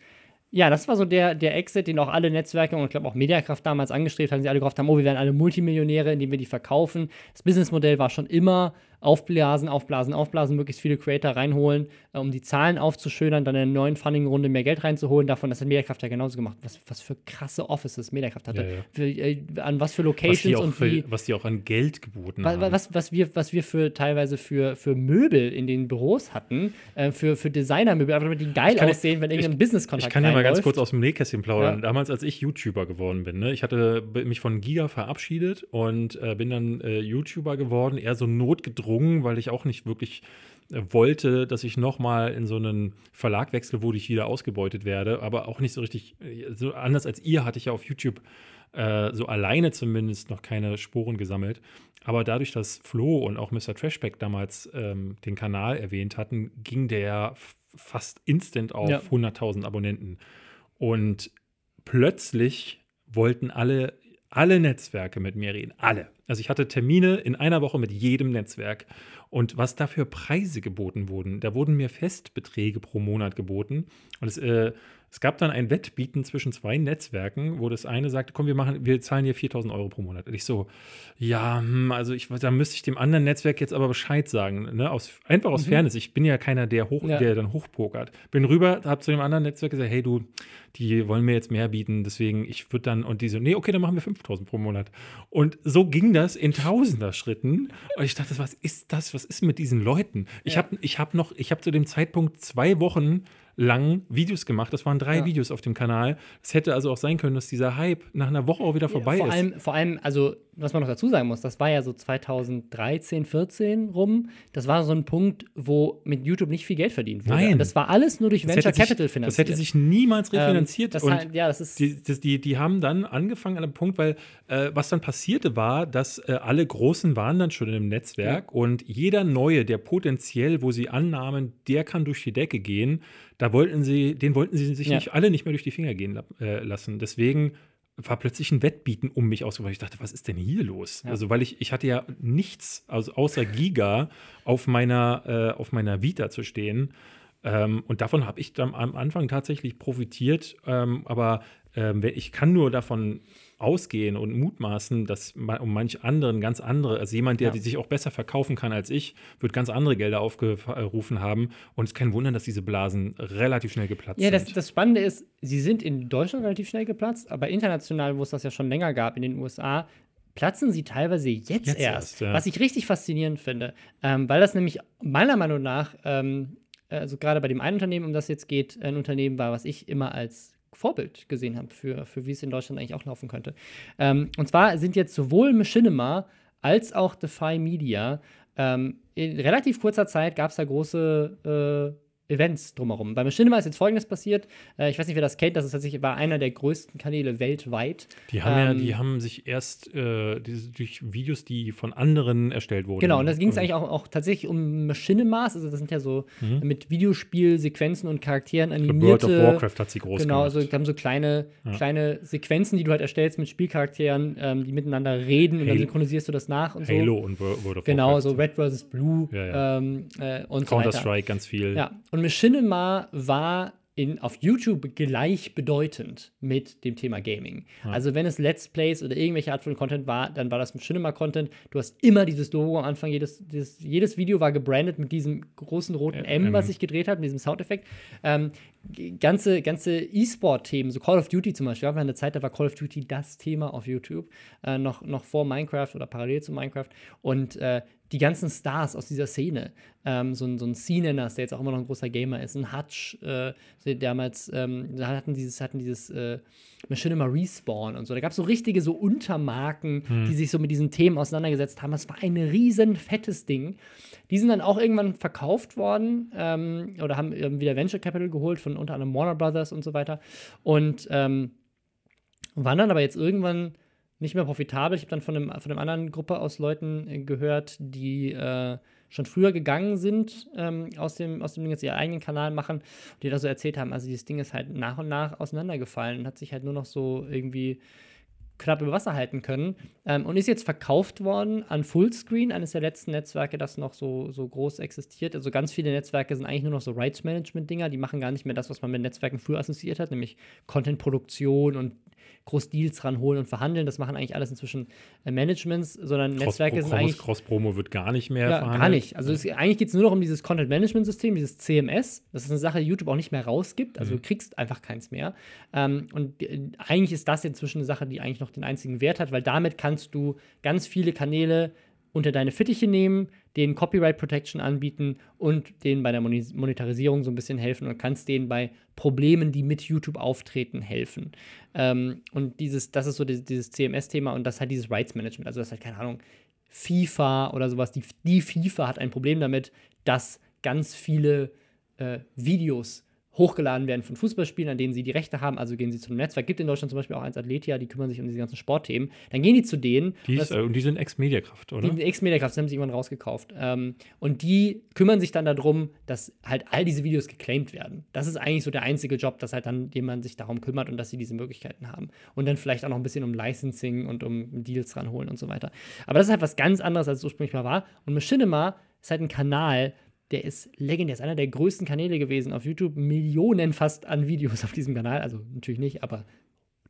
ja, das war so der, der Exit, den auch alle Netzwerke und ich glaube auch Mediakraft damals angestrebt haben. Sie alle gehofft haben, oh, wir werden alle Multimillionäre, indem wir die verkaufen. Das Businessmodell war schon immer aufblasen, aufblasen, aufblasen, möglichst viele Creator reinholen, äh, um die Zahlen aufzuschönern, dann in einer neuen Funding-Runde mehr Geld reinzuholen. Davon, das hat Mediakraft ja genauso gemacht. Was, was für krasse Offices Mediakraft hatte. Ja, ja. Für, äh, an was für Was Locations auch und wie. für, was die auch an Geld geboten Wa- haben. wa- Was, was, wir, was wir für teilweise für, für Möbel in den Büros hatten, äh, für, für Designermöbel, einfach damit die geil aussehen, wenn irgendein Business-Kontakt Ich kann ja mal ganz kurz aus dem Nähkästchen plaudern. Ja. Damals, als ich YouTuber geworden bin, ne, ich hatte mich von Giga verabschiedet und äh, bin dann äh, YouTuber geworden, eher so notgedrungen, weil ich auch nicht wirklich äh, wollte, dass ich nochmal in so einen Verlag wechsle, wo ich wieder ausgebeutet werde, aber auch nicht so richtig, äh, so anders als ihr hatte ich ja auf YouTube äh, so alleine zumindest noch keine Spuren gesammelt. Aber dadurch, dass Flo und auch Mr. Trashback damals ähm, den Kanal erwähnt hatten, ging der fast instant auf Ja. 100.000 Abonnenten. Und plötzlich wollten alle, alle Netzwerke mit mir reden. Alle. Also ich hatte Termine in einer Woche mit jedem Netzwerk. Und was da für Preise geboten wurden, da wurden mir Festbeträge pro Monat geboten. Und es, äh, es gab dann ein Wettbieten zwischen zwei Netzwerken, wo das eine sagte, komm, wir machen, wir zahlen hier 4000 Euro pro Monat. Und ich so, ja, hm, also ich, da müsste ich dem anderen Netzwerk jetzt aber Bescheid sagen. Ne? Aus, einfach aus Fairness. Ich bin ja keiner, der, hoch, Mhm. Ja. der dann hochpokert. Bin rüber, hab zu dem anderen Netzwerk gesagt, hey du, die wollen mir jetzt mehr bieten, deswegen ich würde dann, und die so, nee, okay, dann machen wir 5000 pro Monat. Und so ging das in tausender Schritten. Und ich dachte, was ist das? Was ist mit diesen Leuten? Ich Ja. habe ich hab noch, ich habe zu dem Zeitpunkt zwei Wochen lang Videos gemacht. Das waren drei Ja. Videos auf dem Kanal. Es hätte also auch sein können, dass dieser Hype nach einer Woche auch wieder vorbei vor ist. Allem, vor allem, also, was man noch dazu sagen muss, das war ja so 2013, 14 rum. Das war so ein Punkt, wo mit YouTube nicht viel Geld verdient wurde. Nein. Das war alles nur durch das Venture hätte sich, Capital Das finanziert. hätte sich niemals Ähm, refinanziert. das und ja, das ist. Die, das, die, die haben dann angefangen an einem Punkt, weil äh, was dann passierte war, dass äh, alle Großen waren dann schon in dem Netzwerk und jeder Neue, der potenziell, wo sie annahmen, der kann durch die Decke gehen, da wollten sie, den wollten sie sich Ja. nicht alle nicht mehr durch die Finger gehen äh, lassen. Deswegen war plötzlich ein Wettbieten um mich ausgebaut. Ich dachte, was ist denn hier los? Ja. Also, weil ich, ich hatte ja nichts also außer Giga auf meiner, äh, auf meiner Vita zu stehen. Ähm, und davon habe ich dann am Anfang tatsächlich profitiert. Ähm, aber ähm, ich kann nur davon ausgehen und mutmaßen, dass ma- um manch anderen ganz andere, also jemand, der Ja. die sich auch besser verkaufen kann als ich, wird ganz andere Gelder aufgerufen haben. Und es ist kein Wunder, dass diese Blasen relativ schnell geplatzt Ja, das, sind. das Spannende ist, sie sind in Deutschland relativ schnell geplatzt, aber international, wo es das ja schon länger gab, in den USA, platzen sie teilweise jetzt, Jetzt erst. erst, ja. Was ich richtig faszinierend finde, ähm, weil das nämlich meiner Meinung nach, ähm, also gerade bei dem einen Unternehmen, um das jetzt geht, ein Unternehmen war, was ich immer als Vorbild gesehen habe, für, für wie es in Deutschland eigentlich auch laufen könnte. Ähm, und zwar sind jetzt sowohl Machinima als auch Defy Media ähm, in relativ kurzer Zeit gab es da große äh, Events drumherum. Bei Machinima ist jetzt folgendes passiert. Äh, ich weiß nicht, wer das kennt, das ist tatsächlich war einer der größten Kanäle weltweit. Die haben ja, Ähm, die haben sich erst äh, diese, durch Videos, die von anderen erstellt wurden. Genau, und da ging es eigentlich auch, auch tatsächlich um Machinimas, also das sind ja so mit Videospielsequenzen und Charakteren animierte. World of Warcraft hat sie groß Genau, gemacht. also die haben so kleine, kleine Sequenzen, die du halt erstellst mit Spielcharakteren, ähm, die miteinander reden und dann Halo- synchronisierst du das nach und so. Halo und Wo- World of Genau, Warcraft. so Red vs. Blue Ja, ja. Ähm, äh, und so weiter. Counter-Strike ganz viel. Ja, und Machinima war in, auf YouTube gleichbedeutend mit dem Thema Gaming. Ja. Also wenn es Let's Plays oder irgendwelche Art von Content war, dann war das Cinema-Content. Du hast immer dieses Logo am Anfang, jedes, jedes, jedes Video war gebrandet mit diesem großen roten M, was sich gedreht hat, mit diesem Soundeffekt. Ähm, ganze ganze E-Sport-Themen, so Call of Duty zum Beispiel, gab eine Zeit, da war Call of Duty das Thema auf YouTube, äh, noch, noch vor Minecraft oder parallel zu Minecraft. Und äh, die ganzen Stars aus dieser Szene, ähm, so, ein, so ein C-Nenners, der jetzt auch immer noch ein großer Gamer ist, ein Hutch, äh, der damals, ähm, da hatten dieses, hatten dieses äh, Machinima Respawn und so. Da gab es so richtige so Untermarken, hm. die sich so mit diesen Themen auseinandergesetzt haben. Das war ein riesen fettes Ding. Die sind dann auch irgendwann verkauft worden ähm, oder haben wieder Venture Capital geholt von unter anderem Warner Brothers und so weiter. Und ähm, waren dann aber jetzt irgendwann nicht mehr profitabel. Ich habe dann von, einem, von einer anderen Gruppe aus Leuten äh, gehört, die äh, schon früher gegangen sind ähm, aus dem, aus dem Ding, jetzt ihren eigenen Kanal machen, die da so erzählt haben, also dieses Ding ist halt nach und nach auseinandergefallen und hat sich halt nur noch so irgendwie knapp über Wasser halten können ähm, und ist jetzt verkauft worden an Fullscreen, eines der letzten Netzwerke, das noch so, so groß existiert. Also ganz viele Netzwerke sind eigentlich nur noch so Rights Management Dinger, die machen gar nicht mehr das, was man mit Netzwerken früher assoziiert hat, nämlich Content-Produktion und groß Deals ranholen und verhandeln. Das machen eigentlich alles inzwischen äh, Managements, sondern Cross Netzwerke sind eigentlich. Cross-Promo wird gar nicht mehr ja, verhandelt. Gar nicht. Also es, eigentlich geht es nur noch um dieses Content-Management-System, dieses CMS. Das ist eine Sache, die YouTube auch nicht mehr rausgibt. Also mhm. du kriegst einfach keins mehr. Ähm, und äh, eigentlich ist das inzwischen eine Sache, die eigentlich noch den einzigen Wert hat, weil damit kannst du ganz viele Kanäle unter deine Fittiche nehmen, denen Copyright Protection anbieten und denen bei der Monetarisierung so ein bisschen helfen und kannst denen bei Problemen, die mit YouTube auftreten, helfen. Ähm, und dieses, das ist so dieses, dieses CMS-Thema und das hat dieses Rights Management. Also das hat keine Ahnung, FIFA oder sowas. Die, die FIFA hat ein Problem damit, dass ganz viele äh, Videos hochgeladen werden von Fußballspielen, an denen sie die Rechte haben, also gehen sie zu einem Netzwerk. Gibt in Deutschland zum Beispiel auch eins Athletia, die kümmern sich um diese ganzen Sportthemen. Dann gehen die zu denen. Die ist, und, das, äh, und die sind Ex-Mediakraft, oder? Die Ex-Mediakraft, das haben sie irgendwann rausgekauft. Ähm, und die kümmern sich dann darum, dass halt all diese Videos geclaimed werden. Das ist eigentlich so der einzige Job, dass halt dann jemand sich darum kümmert und dass sie diese Möglichkeiten haben. Und dann vielleicht auch noch ein bisschen um Licensing und um Deals ranholen und so weiter. Aber das ist halt was ganz anderes, als es ursprünglich mal war. Und Machinima ist halt ein Kanal, der ist legendär, ist einer der größten Kanäle gewesen auf YouTube. Millionen fast an Videos auf diesem Kanal. Also natürlich nicht, aber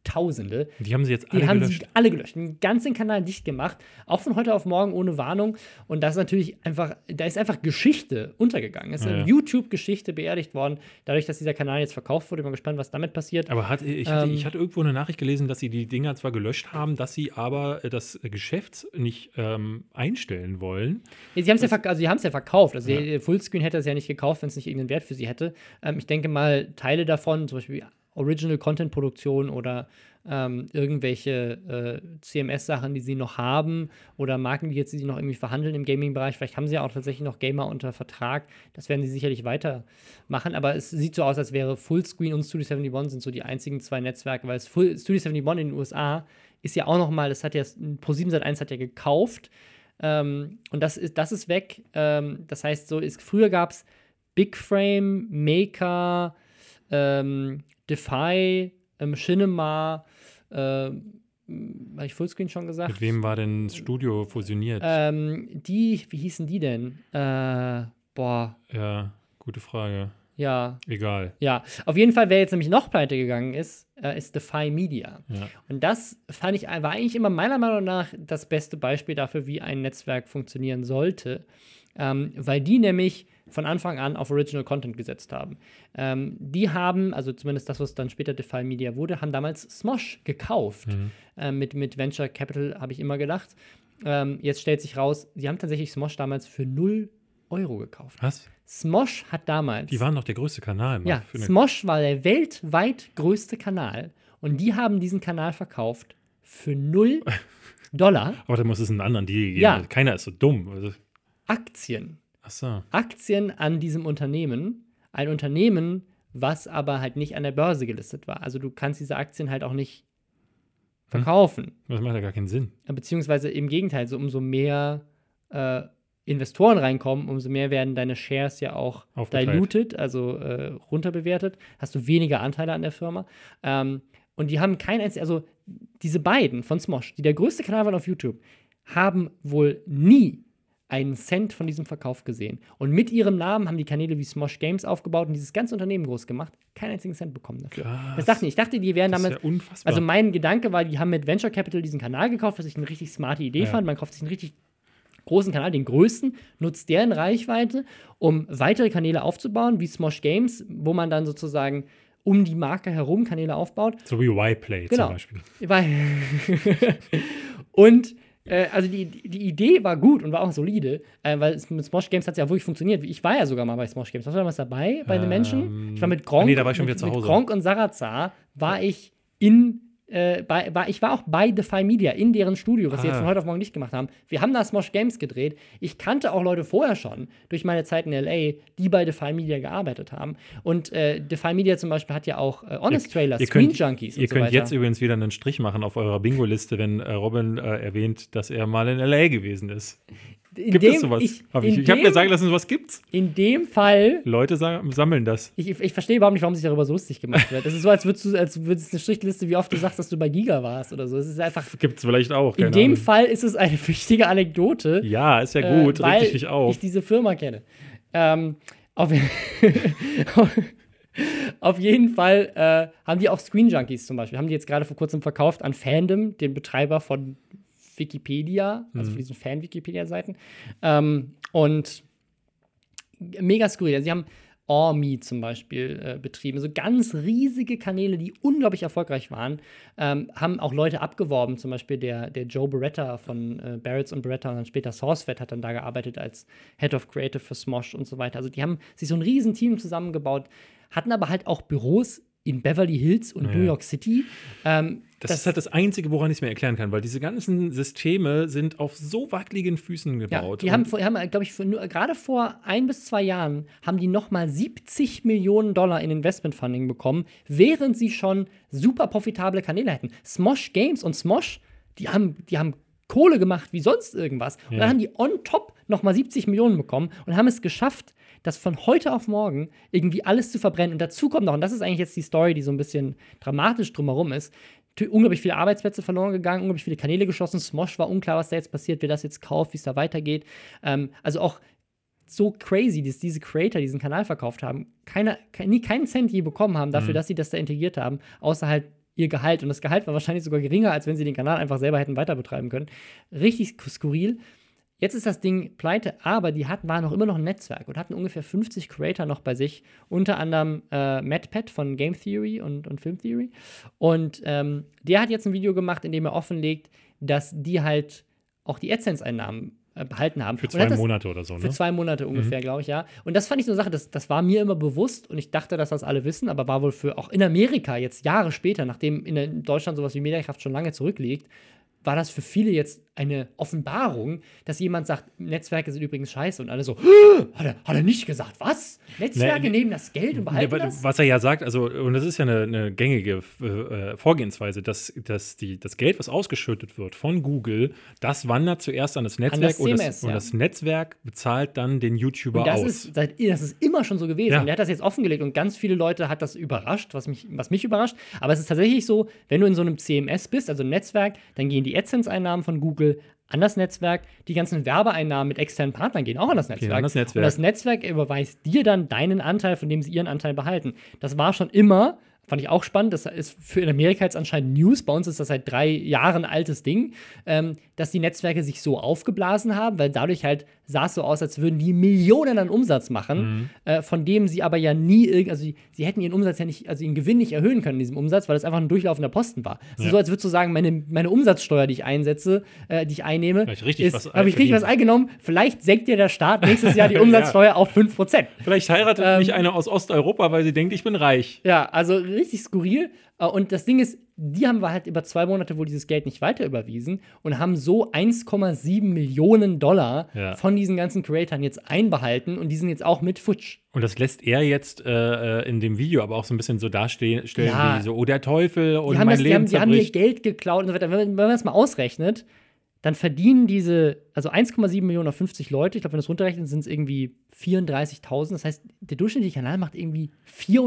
Tausende. Die haben sie jetzt alle die haben gelöscht. Sie alle gelöscht. Den ganzen Kanal dicht gemacht. Auch von heute auf morgen ohne Warnung. Und das ist natürlich einfach, da ist einfach Geschichte untergegangen. Es ist ja, eine ja. YouTube-Geschichte beerdigt worden, dadurch, dass dieser Kanal jetzt verkauft wurde. Ich bin mal gespannt, was damit passiert. Aber hat, ich, hatte, ähm, ich hatte irgendwo eine Nachricht gelesen, dass sie die Dinger zwar gelöscht haben, dass sie aber äh, das Geschäft nicht ähm, einstellen wollen. Ja, sie haben es ja, also ja verkauft. Also ja. Fullscreen hätte es ja nicht gekauft, wenn es nicht irgendeinen Wert für sie hätte. Ähm, ich denke mal, Teile davon, zum Beispiel Original-Content-Produktion oder ähm, irgendwelche äh, CMS-Sachen, die sie noch haben oder Marken, die jetzt sie noch irgendwie verhandeln im Gaming-Bereich. Vielleicht haben sie ja auch tatsächlich noch Gamer unter Vertrag. Das werden sie sicherlich weitermachen. Aber es sieht so aus, als wäre Fullscreen und Studio 71 sind so die einzigen zwei Netzwerke, weil Full, Studio 71 in den USA ist ja auch noch mal, das hat ja Pro7 Sat1 hat ja gekauft ähm, und das ist, das ist weg. Ähm, das heißt, so ist, früher gab es Big Frame, Maker, ähm, Defy, ähm, Cinema, äh, habe ich Fullscreen schon gesagt? Mit wem war denn das Studio fusioniert? Ähm, die, wie hießen die denn? Äh, boah. Ja, gute Frage. Ja. Egal. Ja, auf jeden Fall, wer jetzt nämlich noch pleite gegangen ist, äh, ist Defy Media. Ja. Und das fand ich, war eigentlich immer meiner Meinung nach das beste Beispiel dafür, wie ein Netzwerk funktionieren sollte. Ähm, weil die nämlich von Anfang an auf Original Content gesetzt haben. Ähm, die haben, also zumindest das, was dann später Defy Media wurde, haben damals Smosh gekauft. Mhm. Ähm, mit, mit Venture Capital habe ich immer gedacht. Ähm, jetzt stellt sich raus, sie haben tatsächlich Smosh damals für 0 Euro gekauft. Was? Smosh hat damals. Die waren doch der größte Kanal. Ja, Smosh war der weltweit größte Kanal. Und die haben diesen Kanal verkauft für 0 Dollar. Aber da muss es einen anderen Deal geben. Ja. Keiner ist so dumm. Also Aktien. So. Aktien an diesem Unternehmen. Ein Unternehmen, was aber halt nicht an der Börse gelistet war. Also du kannst diese Aktien halt auch nicht verkaufen. Hm. Das macht ja gar keinen Sinn. Beziehungsweise im Gegenteil, so umso mehr äh, Investoren reinkommen, umso mehr werden deine Shares ja auch Aufgeteilt. diluted, also äh, runterbewertet. Hast du weniger Anteile an der Firma. Ähm, und die haben kein einziges, also diese beiden von Smosh, die der größte Kanal waren auf YouTube, haben wohl nie einen Cent von diesem Verkauf gesehen. Und mit ihrem Namen haben die Kanäle wie Smosh Games aufgebaut und dieses ganze Unternehmen groß gemacht. Keinen einzigen Cent bekommen dafür. Krass. Das dachte ich. Ich dachte, die wären damit. ja unfassbar. Also mein Gedanke war, die haben mit Venture Capital diesen Kanal gekauft, was ich eine richtig smarte Idee Ja. fand. Man kauft sich einen richtig großen Kanal, den größten, nutzt deren Reichweite, um weitere Kanäle aufzubauen, wie Smosh Games, wo man dann sozusagen um die Marke herum Kanäle aufbaut. so wie Y-Play Genau. zum Beispiel. Und äh, also die, die Idee war gut und war auch solide, äh, weil es mit Smosh Games hat es ja wirklich funktioniert. Ich war ja sogar mal bei Smosh Games. Warst du damals dabei bei den Menschen? Ähm, Ich war mit Gronk, ah, nee, da war ich schon mit, wieder zu mit Hause. Gronk und Sarazar war ich in äh, bei, war, ich war auch bei Defy Media in deren Studio, was sie Ah. jetzt von heute auf morgen nicht gemacht haben. Wir haben da Smosh Games gedreht. Ich kannte auch Leute vorher schon, durch meine Zeit in LA, die bei Defy Media gearbeitet haben. Und äh, Defy Media zum Beispiel hat ja auch äh, Honest Trailer, ihr Screen könnt, Junkies und Ihr so könnt weiter. jetzt übrigens wieder einen Strich machen auf eurer Bingo-Liste, wenn äh, Robin äh, erwähnt, dass er mal in L.A. gewesen ist. Gibt dem, es sowas? Ich, Hab ich ich habe mir sagen lassen, sowas gibt's. In dem Fall, Leute sa sammeln das. ich, ich verstehe überhaupt nicht, warum sich darüber so lustig gemacht wird. Es ist so, als würdest du, als würdest eine Strichliste, wie oft du sagst, dass du bei Giga warst oder so. Es ist einfach. Gibt's vielleicht auch. In dem Ahnung. Fall ist es eine wichtige Anekdote. Ja, ist ja äh, gut. weil Richtig auf. ich diese Firma kenne. Ähm, auf, auf jeden Fall äh, haben die auch Screen Junkies zum Beispiel. Haben die jetzt gerade vor kurzem verkauft an Fandom, den Betreiber von Wikipedia, also von diesen Fan-Wikipedia-Seiten. Ähm, und mega skurril. Also sie haben Ormi zum Beispiel äh, betrieben. So ganz riesige Kanäle, die unglaublich erfolgreich waren, ähm, haben auch Leute abgeworben. Zum Beispiel der, der Joe Beretta von äh, Barretts und Beretta und dann später SourceFed hat dann da gearbeitet als Head of Creative für Smosh und so weiter. Also die haben sich so ein riesen Team zusammengebaut, hatten aber halt auch Büros in Beverly Hills und New York City. Ähm, Das, ist halt das Einzige, woran ich es mir erklären kann, weil diese ganzen Systeme sind auf so wackeligen Füßen Ja, gebaut. die haben, haben glaube ich, für nur- gerade vor ein bis zwei Jahren haben die noch mal 70 Millionen Dollar in Investmentfunding bekommen, während sie schon super profitable Kanäle hätten. Smosh Games und Smosh, die haben, die haben Kohle gemacht wie sonst irgendwas. Und Ja. dann haben die on top noch mal 70 Millionen bekommen und haben es geschafft, das von heute auf morgen irgendwie alles zu verbrennen. Und dazu kommt noch, und das ist eigentlich jetzt die Story, die so ein bisschen dramatisch drumherum ist, unglaublich viele Arbeitsplätze verloren gegangen, unglaublich viele Kanäle geschlossen. Smosh war unklar, was da jetzt passiert, wer das jetzt kauft, wie es da weitergeht. Ähm, also auch so crazy, dass diese Creator diesen Kanal verkauft haben, keine, kein, nie keinen Cent je bekommen haben dafür, dass sie das da integriert haben, außer halt ihr Gehalt. Und das Gehalt war wahrscheinlich sogar geringer, als wenn sie den Kanal einfach selber hätten weiter betreiben können. Richtig skurril. Jetzt ist das Ding pleite, aber die hatten, waren noch immer noch ein Netzwerk und hatten ungefähr 50 Creator noch bei sich, unter anderem äh, MadPat von Game Theory und, und Film Theory. Und ähm, der hat jetzt ein Video gemacht, in dem er offenlegt, dass die halt auch die AdSense-Einnahmen behalten haben. für zwei das, Monate oder so, für ne? zwei Monate ungefähr, glaube ich, ja. Und das fand ich so eine Sache, das, das war mir immer bewusst und ich dachte, dass das alle wissen, aber war wohl für auch in Amerika jetzt Jahre später, nachdem in, in Deutschland sowas wie Mediakraft schon lange zurückliegt, war das für viele jetzt eine Offenbarung, dass jemand sagt, Netzwerke sind übrigens scheiße und alle so, hat er, hat er nicht gesagt, was? Netzwerke Nee, nehmen das Geld und behalten wa- das? was er ja sagt, also, und das ist ja eine, eine gängige äh, Vorgehensweise, dass, dass die, das Geld, was ausgeschüttet wird von Google, das wandert zuerst an das Netzwerk das und, das, CMS, und ja. das Netzwerk bezahlt dann den YouTuber Und das aus. ist, das ist immer schon so gewesen. Ja. Und er hat das jetzt offengelegt und ganz viele Leute hat das überrascht, was mich, was mich überrascht. Aber es ist tatsächlich so, wenn du in so einem CMS bist, also ein Netzwerk, dann gehen die AdSense-Einnahmen von Google an das Netzwerk. Die ganzen Werbeeinnahmen mit externen Partnern gehen auch an das Netzwerk. an das Netzwerk. Und das Netzwerk überweist dir dann deinen Anteil, von dem sie ihren Anteil behalten. Das war schon immer, fand ich auch spannend, das ist für in Amerika jetzt anscheinend News, bei uns ist das seit drei Jahren altes Ding, ähm, dass die Netzwerke sich so aufgeblasen haben, weil dadurch halt sah es so aus, als würden die Millionen an Umsatz machen, Mhm. äh, von dem sie aber ja nie, also sie, sie hätten ihren Umsatz ja nicht, also ihren Gewinn nicht erhöhen können in diesem Umsatz, weil es einfach ein durchlaufender Posten war. Es ist Ja. so, als würdest du sagen, meine, meine Umsatzsteuer, die ich einsetze, äh, die ich einnehme, richtig was habe ich richtig was eingenommen, vielleicht senkt dir der Staat nächstes Jahr die Umsatzsteuer auf 5%. Vielleicht heiratet Ähm, mich eine aus Osteuropa, weil sie denkt, ich bin reich. Ja, also richtig skurril. Äh, Und das Ding ist, die haben wir halt über zwei Monate wohl dieses Geld nicht weiter überwiesen und haben so 1,7 Millionen Dollar Ja. von diesen ganzen Creatoren jetzt einbehalten und die sind jetzt auch mit futsch. Und das lässt er jetzt äh, äh, in dem Video aber auch so ein bisschen so darstellen, stellen Ja. wie so, oh, der Teufel und Die haben, mein das, die, Leben haben, die haben zerbricht. Geld geklaut und so weiter. Wenn, man- wenn man das mal ausrechnet, dann verdienen diese, also 1,7 Millionen auf 50 Leute, ich glaube, wenn du es runterrechnet, sind es irgendwie 34.000. Das heißt, der durchschnittliche Kanal macht irgendwie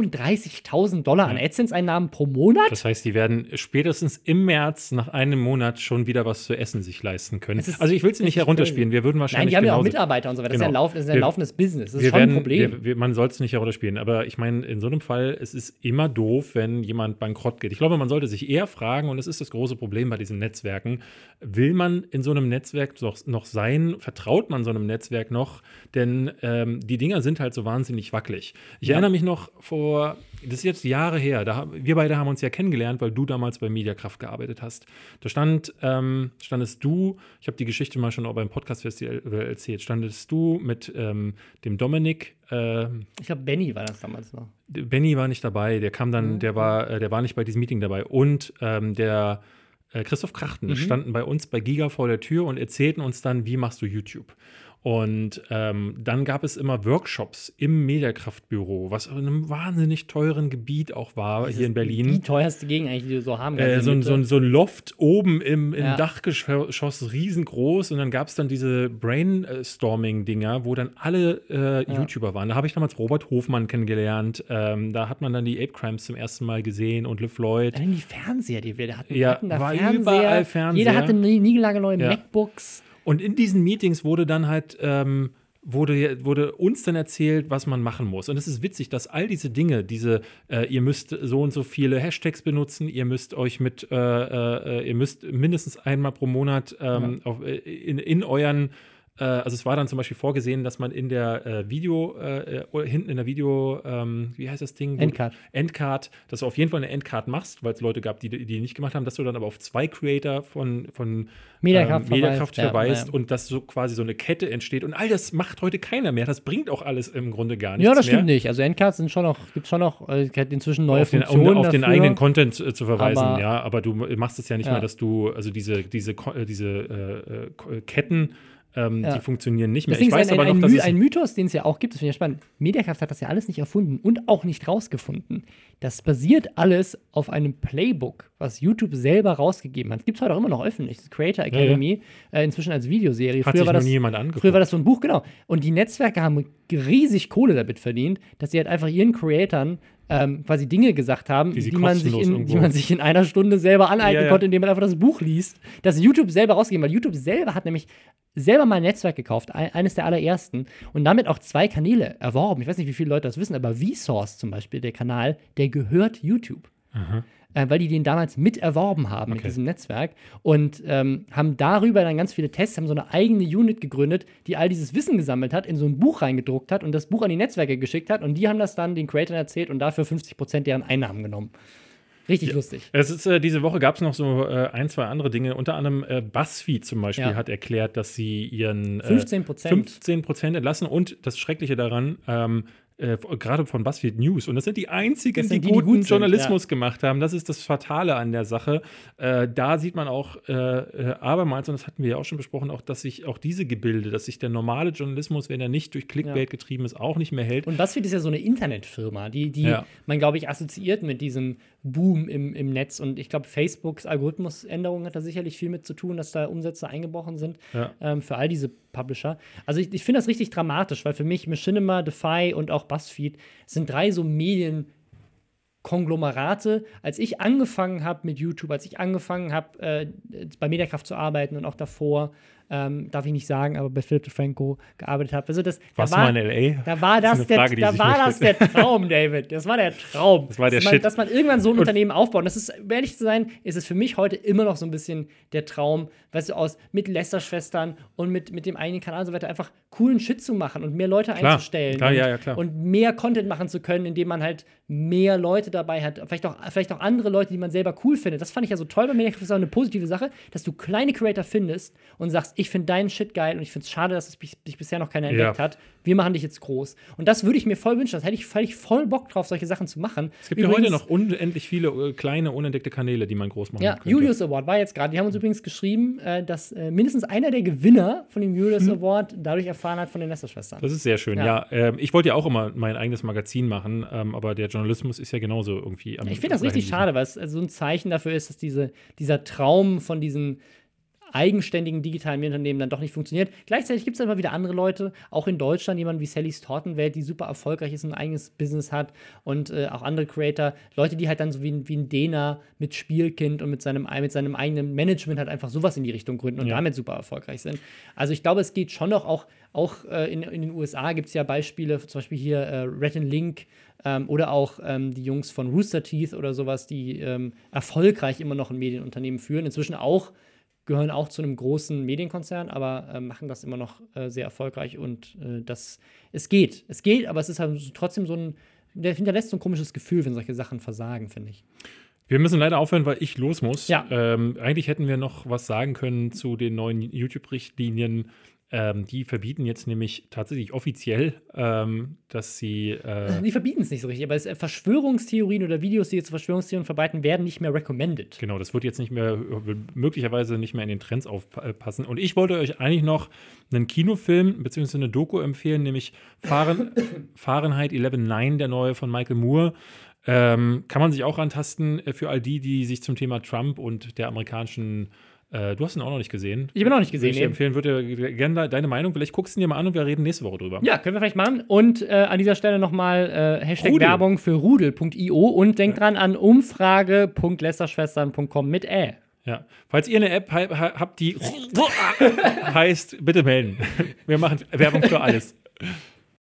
34.000 Dollar an AdSense-Einnahmen pro Monat. Das heißt, die werden spätestens im März nach einem Monat schon wieder was zu essen sich leisten können. Ist Also ich will es nicht herunterspielen. Wir würden Nein, wahrscheinlich die haben ja auch Mitarbeiter und so weiter. Das ist ja ein, Genau. Lauf, ist ein Wir- laufendes Business. Das ist schon werden, ein Problem. Wir, wir, man soll es nicht herunterspielen, aber ich meine, in so einem Fall, es ist immer doof, wenn jemand bankrott geht. Ich glaube, man sollte sich eher fragen, und das ist das große Problem bei diesen Netzwerken, will man in so einem Netzwerk noch, noch sein? Vertraut man so einem Netzwerk noch? Denn ähm, die Dinger sind halt so wahnsinnig wackelig. Ich Ja. erinnere mich noch vor, das ist jetzt Jahre her, da, wir beide haben uns ja kennengelernt, weil du damals bei Mediakraft gearbeitet hast. Da stand, ähm, standest du, ich habe die Geschichte mal schon auch beim Podcast-Festival erzählt, standest du mit ähm, dem Dominik, äh, ich glaube, Benny war das damals noch. Benny war nicht dabei, der kam dann, Mhm. der war, äh, der war nicht bei diesem Meeting dabei. Und ähm, der Christoph Krachten Mhm. standen bei uns bei Giga vor der Tür und erzählten uns dann, wie machst du YouTube. Und ähm, dann gab es immer Workshops im Mediakraftbüro, was in einem wahnsinnig teuren Gebiet auch war Das hier in ist Die Berlin. teuerste Gegend eigentlich, die wir so haben. Äh, so, ein, der so, Mitte. so ein Loft oben im, im Ja. Dachgeschoss, riesengroß. Und dann gab es dann diese Brainstorming-Dinger, wo dann alle äh, Ja. YouTuber waren. Da habe ich damals Robert Hofmann kennengelernt. Ähm, da hat man dann die Ape Crimes zum ersten Mal gesehen und Liv Lloyd. Dann die Fernseher, die wir hatten. Ja, hatten da war Fernseher. überall Fernseher. Jeder hatte nie, niegelnagelneue Ja. MacBooks. Und in diesen Meetings wurde dann halt, ähm, wurde, wurde uns dann erzählt, was man machen muss. Und es ist witzig, dass all diese Dinge, diese, äh, ihr müsst so und so viele Hashtags benutzen, ihr müsst euch mit, äh, äh, ihr müsst mindestens einmal pro Monat ähm, auf, äh, in, in euren äh, also es war dann zum Beispiel vorgesehen, dass man in der äh, Video, äh, äh, hinten in der Video, ähm, wie heißt das Ding? Endcard. Endcard, dass du auf jeden Fall eine Endcard machst, weil es Leute gab, die die nicht gemacht haben, dass du dann aber auf zwei Creator von, von Mediakraft ähm, Mediakraft verweist, ja, ja. und dass so quasi so eine Kette entsteht. Und all das macht heute keiner mehr. Das bringt auch alles im Grunde gar nichts Ja, das mehr. stimmt nicht. Also Endcards sind schon noch, gibt schon noch, äh, inzwischen neue Auf den, um Funktionen auf den dafür. eigenen Content äh, zu verweisen, Aber- ja, aber du machst es ja nicht Ja. mehr, dass du, also diese, diese, äh, diese äh, äh, äh, Ketten, ähm, Ja. die funktionieren nicht mehr. Deswegen ich weiß ist ein, aber ein, noch, dass My es ein Mythos, den es ja auch gibt, das finde ich ja spannend. Mediakraft hat das ja alles nicht erfunden und auch nicht rausgefunden. Das basiert alles auf einem Playbook, was YouTube selber rausgegeben hat. Gibt es heute auch immer noch öffentlich, das Creator ja. Academy, Äh, inzwischen als Videoserie. hat Früher sich war noch das, nie jemand angeguckt. Früher war das so ein Buch, genau. Und die Netzwerke haben riesig Kohle damit verdient, dass sie halt einfach ihren Creatoren ähm, quasi Dinge gesagt haben, Die die, man in, die man sich in einer Stunde selber aneignen Ja, ja. konnte, indem man einfach das Buch liest. Das YouTube selber rausgegeben, weil YouTube selber hat nämlich selber mal ein Netzwerk gekauft, ein, eines der allerersten, und damit auch zwei Kanäle erworben. Ich weiß nicht, wie viele Leute das wissen, aber Vsauce zum Beispiel, der Kanal, der gehört YouTube äh, weil die den damals mit erworben haben mit Okay. diesem Netzwerk und ähm, haben darüber dann ganz viele Tests, haben so eine eigene Unit gegründet, die all dieses Wissen gesammelt hat, in so ein Buch reingedruckt hat und das Buch an die Netzwerke geschickt hat und die haben das dann den Creatoren erzählt und dafür 50% deren Einnahmen genommen. Richtig lustig. Es ist, äh, diese Woche gab es noch so äh, ein, zwei andere Dinge. Unter anderem äh, BuzzFeed zum Beispiel Ja. hat erklärt, dass sie ihren äh, 15%. 15 Prozent entlassen. Und das Schreckliche daran, ähm, äh, gerade von BuzzFeed News. Und das sind die einzigen, die, sind die, die guten gut sind, Journalismus gemacht haben. Das ist das Fatale an der Sache. Äh, da sieht man auch äh, äh, abermals, und das hatten wir ja auch schon besprochen, auch, dass sich auch diese Gebilde, dass sich der normale Journalismus, wenn er nicht durch Clickbait Ja. getrieben ist, auch nicht mehr hält. Und BuzzFeed ist ja so eine Internetfirma, die, die Ja. man, glaube ich, assoziiert mit diesem Boom im, im Netz. Und ich glaube, Facebooks Algorithmusänderung hat da sicherlich viel mit zu tun, dass da Umsätze eingebrochen sind Ja. ähm, für all diese Publisher. Also ich, ich finde das richtig dramatisch, weil für mich Machinima, Defy und auch BuzzFeed sind drei so Medien. Konglomerate. Als ich angefangen habe mit YouTube, als ich angefangen habe, äh, bei Mediakraft zu arbeiten und auch davor, ähm, darf ich nicht sagen, aber bei Philip DeFranco gearbeitet habe. Also das, da Warst du war- mal in L.A.? da war Das das, der, Frage, die da war mir das der Traum, David. Das war der Traum. Das war der dass man, Shit. Dass man irgendwann so ein Unternehmen aufbaut. Und das ist, um ehrlich zu sein, ist es für mich heute immer noch so ein bisschen der Traum, weißt du, aus mit Lester-Schwestern und mit, mit dem eigenen Kanal und so weiter einfach coolen Shit zu machen und mehr Leute Klar, einzustellen. klar, und, ja, ja, klar. und mehr Content machen zu können, indem man halt mehr Leute dabei hat. Vielleicht auch, vielleicht auch andere Leute, die man selber cool findet. Das fand ich ja so toll bei Mediakraft. Das ist auch eine positive Sache, dass du kleine Creator findest und sagst, ich finde deinen Shit geil und ich finde es schade, dass es dich bisher noch keiner entdeckt Ja. hat. Wir machen dich jetzt groß. Und das würde ich mir voll wünschen. Das hätte ich, hätte ich voll Bock drauf, solche Sachen zu machen. Es gibt ja heute noch unendlich viele äh, kleine, unentdeckte Kanäle, die man groß machen Ja, könnte. Julius Award war jetzt gerade. Die haben uns übrigens geschrieben, äh, dass äh, mindestens einer der Gewinner von dem Julius Award dadurch erfahren hat von den Lester-Schwestern. Das ist sehr schön, ja. Ja. ähm, ich wollte ja auch immer mein eigenes Magazin machen, ähm, aber der Journalismus ist ja genauso irgendwie am Ich finde das richtig schade, weil es also so ein Zeichen dafür ist, dass diese, dieser Traum von diesen eigenständigen digitalen Unternehmen dann doch nicht funktioniert. Gleichzeitig gibt es aber wieder andere Leute, auch in Deutschland, jemand wie Sallys Tortenwelt, die super erfolgreich ist, ein eigenes Business hat und äh, auch andere Creator, Leute, die halt dann so wie, wie ein Dena mit Spielkind und mit seinem, mit seinem eigenen Management halt einfach sowas in die Richtung gründen und ja. damit super erfolgreich sind. Also ich glaube, es geht schon noch auch, auch äh, in, in den USA gibt es ja Beispiele, zum Beispiel hier äh, Red Link, ähm, oder auch ähm, die Jungs von Rooster Teeth oder sowas, die ähm, erfolgreich immer noch ein Medienunternehmen führen. Inzwischen auch, gehören auch zu einem großen Medienkonzern, aber äh, machen das immer noch äh, sehr erfolgreich und äh, das, es geht. Es geht, aber es ist halt trotzdem so ein, der hinterlässt so ein komisches Gefühl, wenn solche Sachen versagen, finde ich. Wir müssen leider aufhören, weil ich los muss. Ja. Ähm, eigentlich hätten wir noch was sagen können zu den neuen YouTube-Richtlinien ähm, die verbieten jetzt nämlich tatsächlich offiziell, ähm, dass sie. Äh die verbieten es nicht so richtig, aber es, äh, Verschwörungstheorien oder Videos, die jetzt Verschwörungstheorien verbreiten, werden nicht mehr recommended. Genau, das wird jetzt nicht mehr, möglicherweise nicht mehr in den Trends aufpassen. Und ich wollte euch eigentlich noch einen Kinofilm bzw. eine Doku empfehlen, nämlich Fahren, Fahrenheit 11.9, der neue von Michael Moore. Ähm, kann man sich auch antasten äh, für all die, die sich zum Thema Trump und der amerikanischen äh, du hast ihn auch noch nicht gesehen. Ich habe ihn noch nicht gesehen. Ich empfehlen würde gerne deine Meinung. Vielleicht guckst du ihn dir mal an und wir reden nächste Woche drüber. Ja, können wir vielleicht machen. Und äh, an dieser Stelle nochmal äh, Hashtag Rudel. Werbung für rudel.io und denkt ja. dran an umfrage.lästerschwestern.com mit Ä. Ja. Falls ihr eine App habt, die heißt, bitte melden. Wir machen Werbung für alles.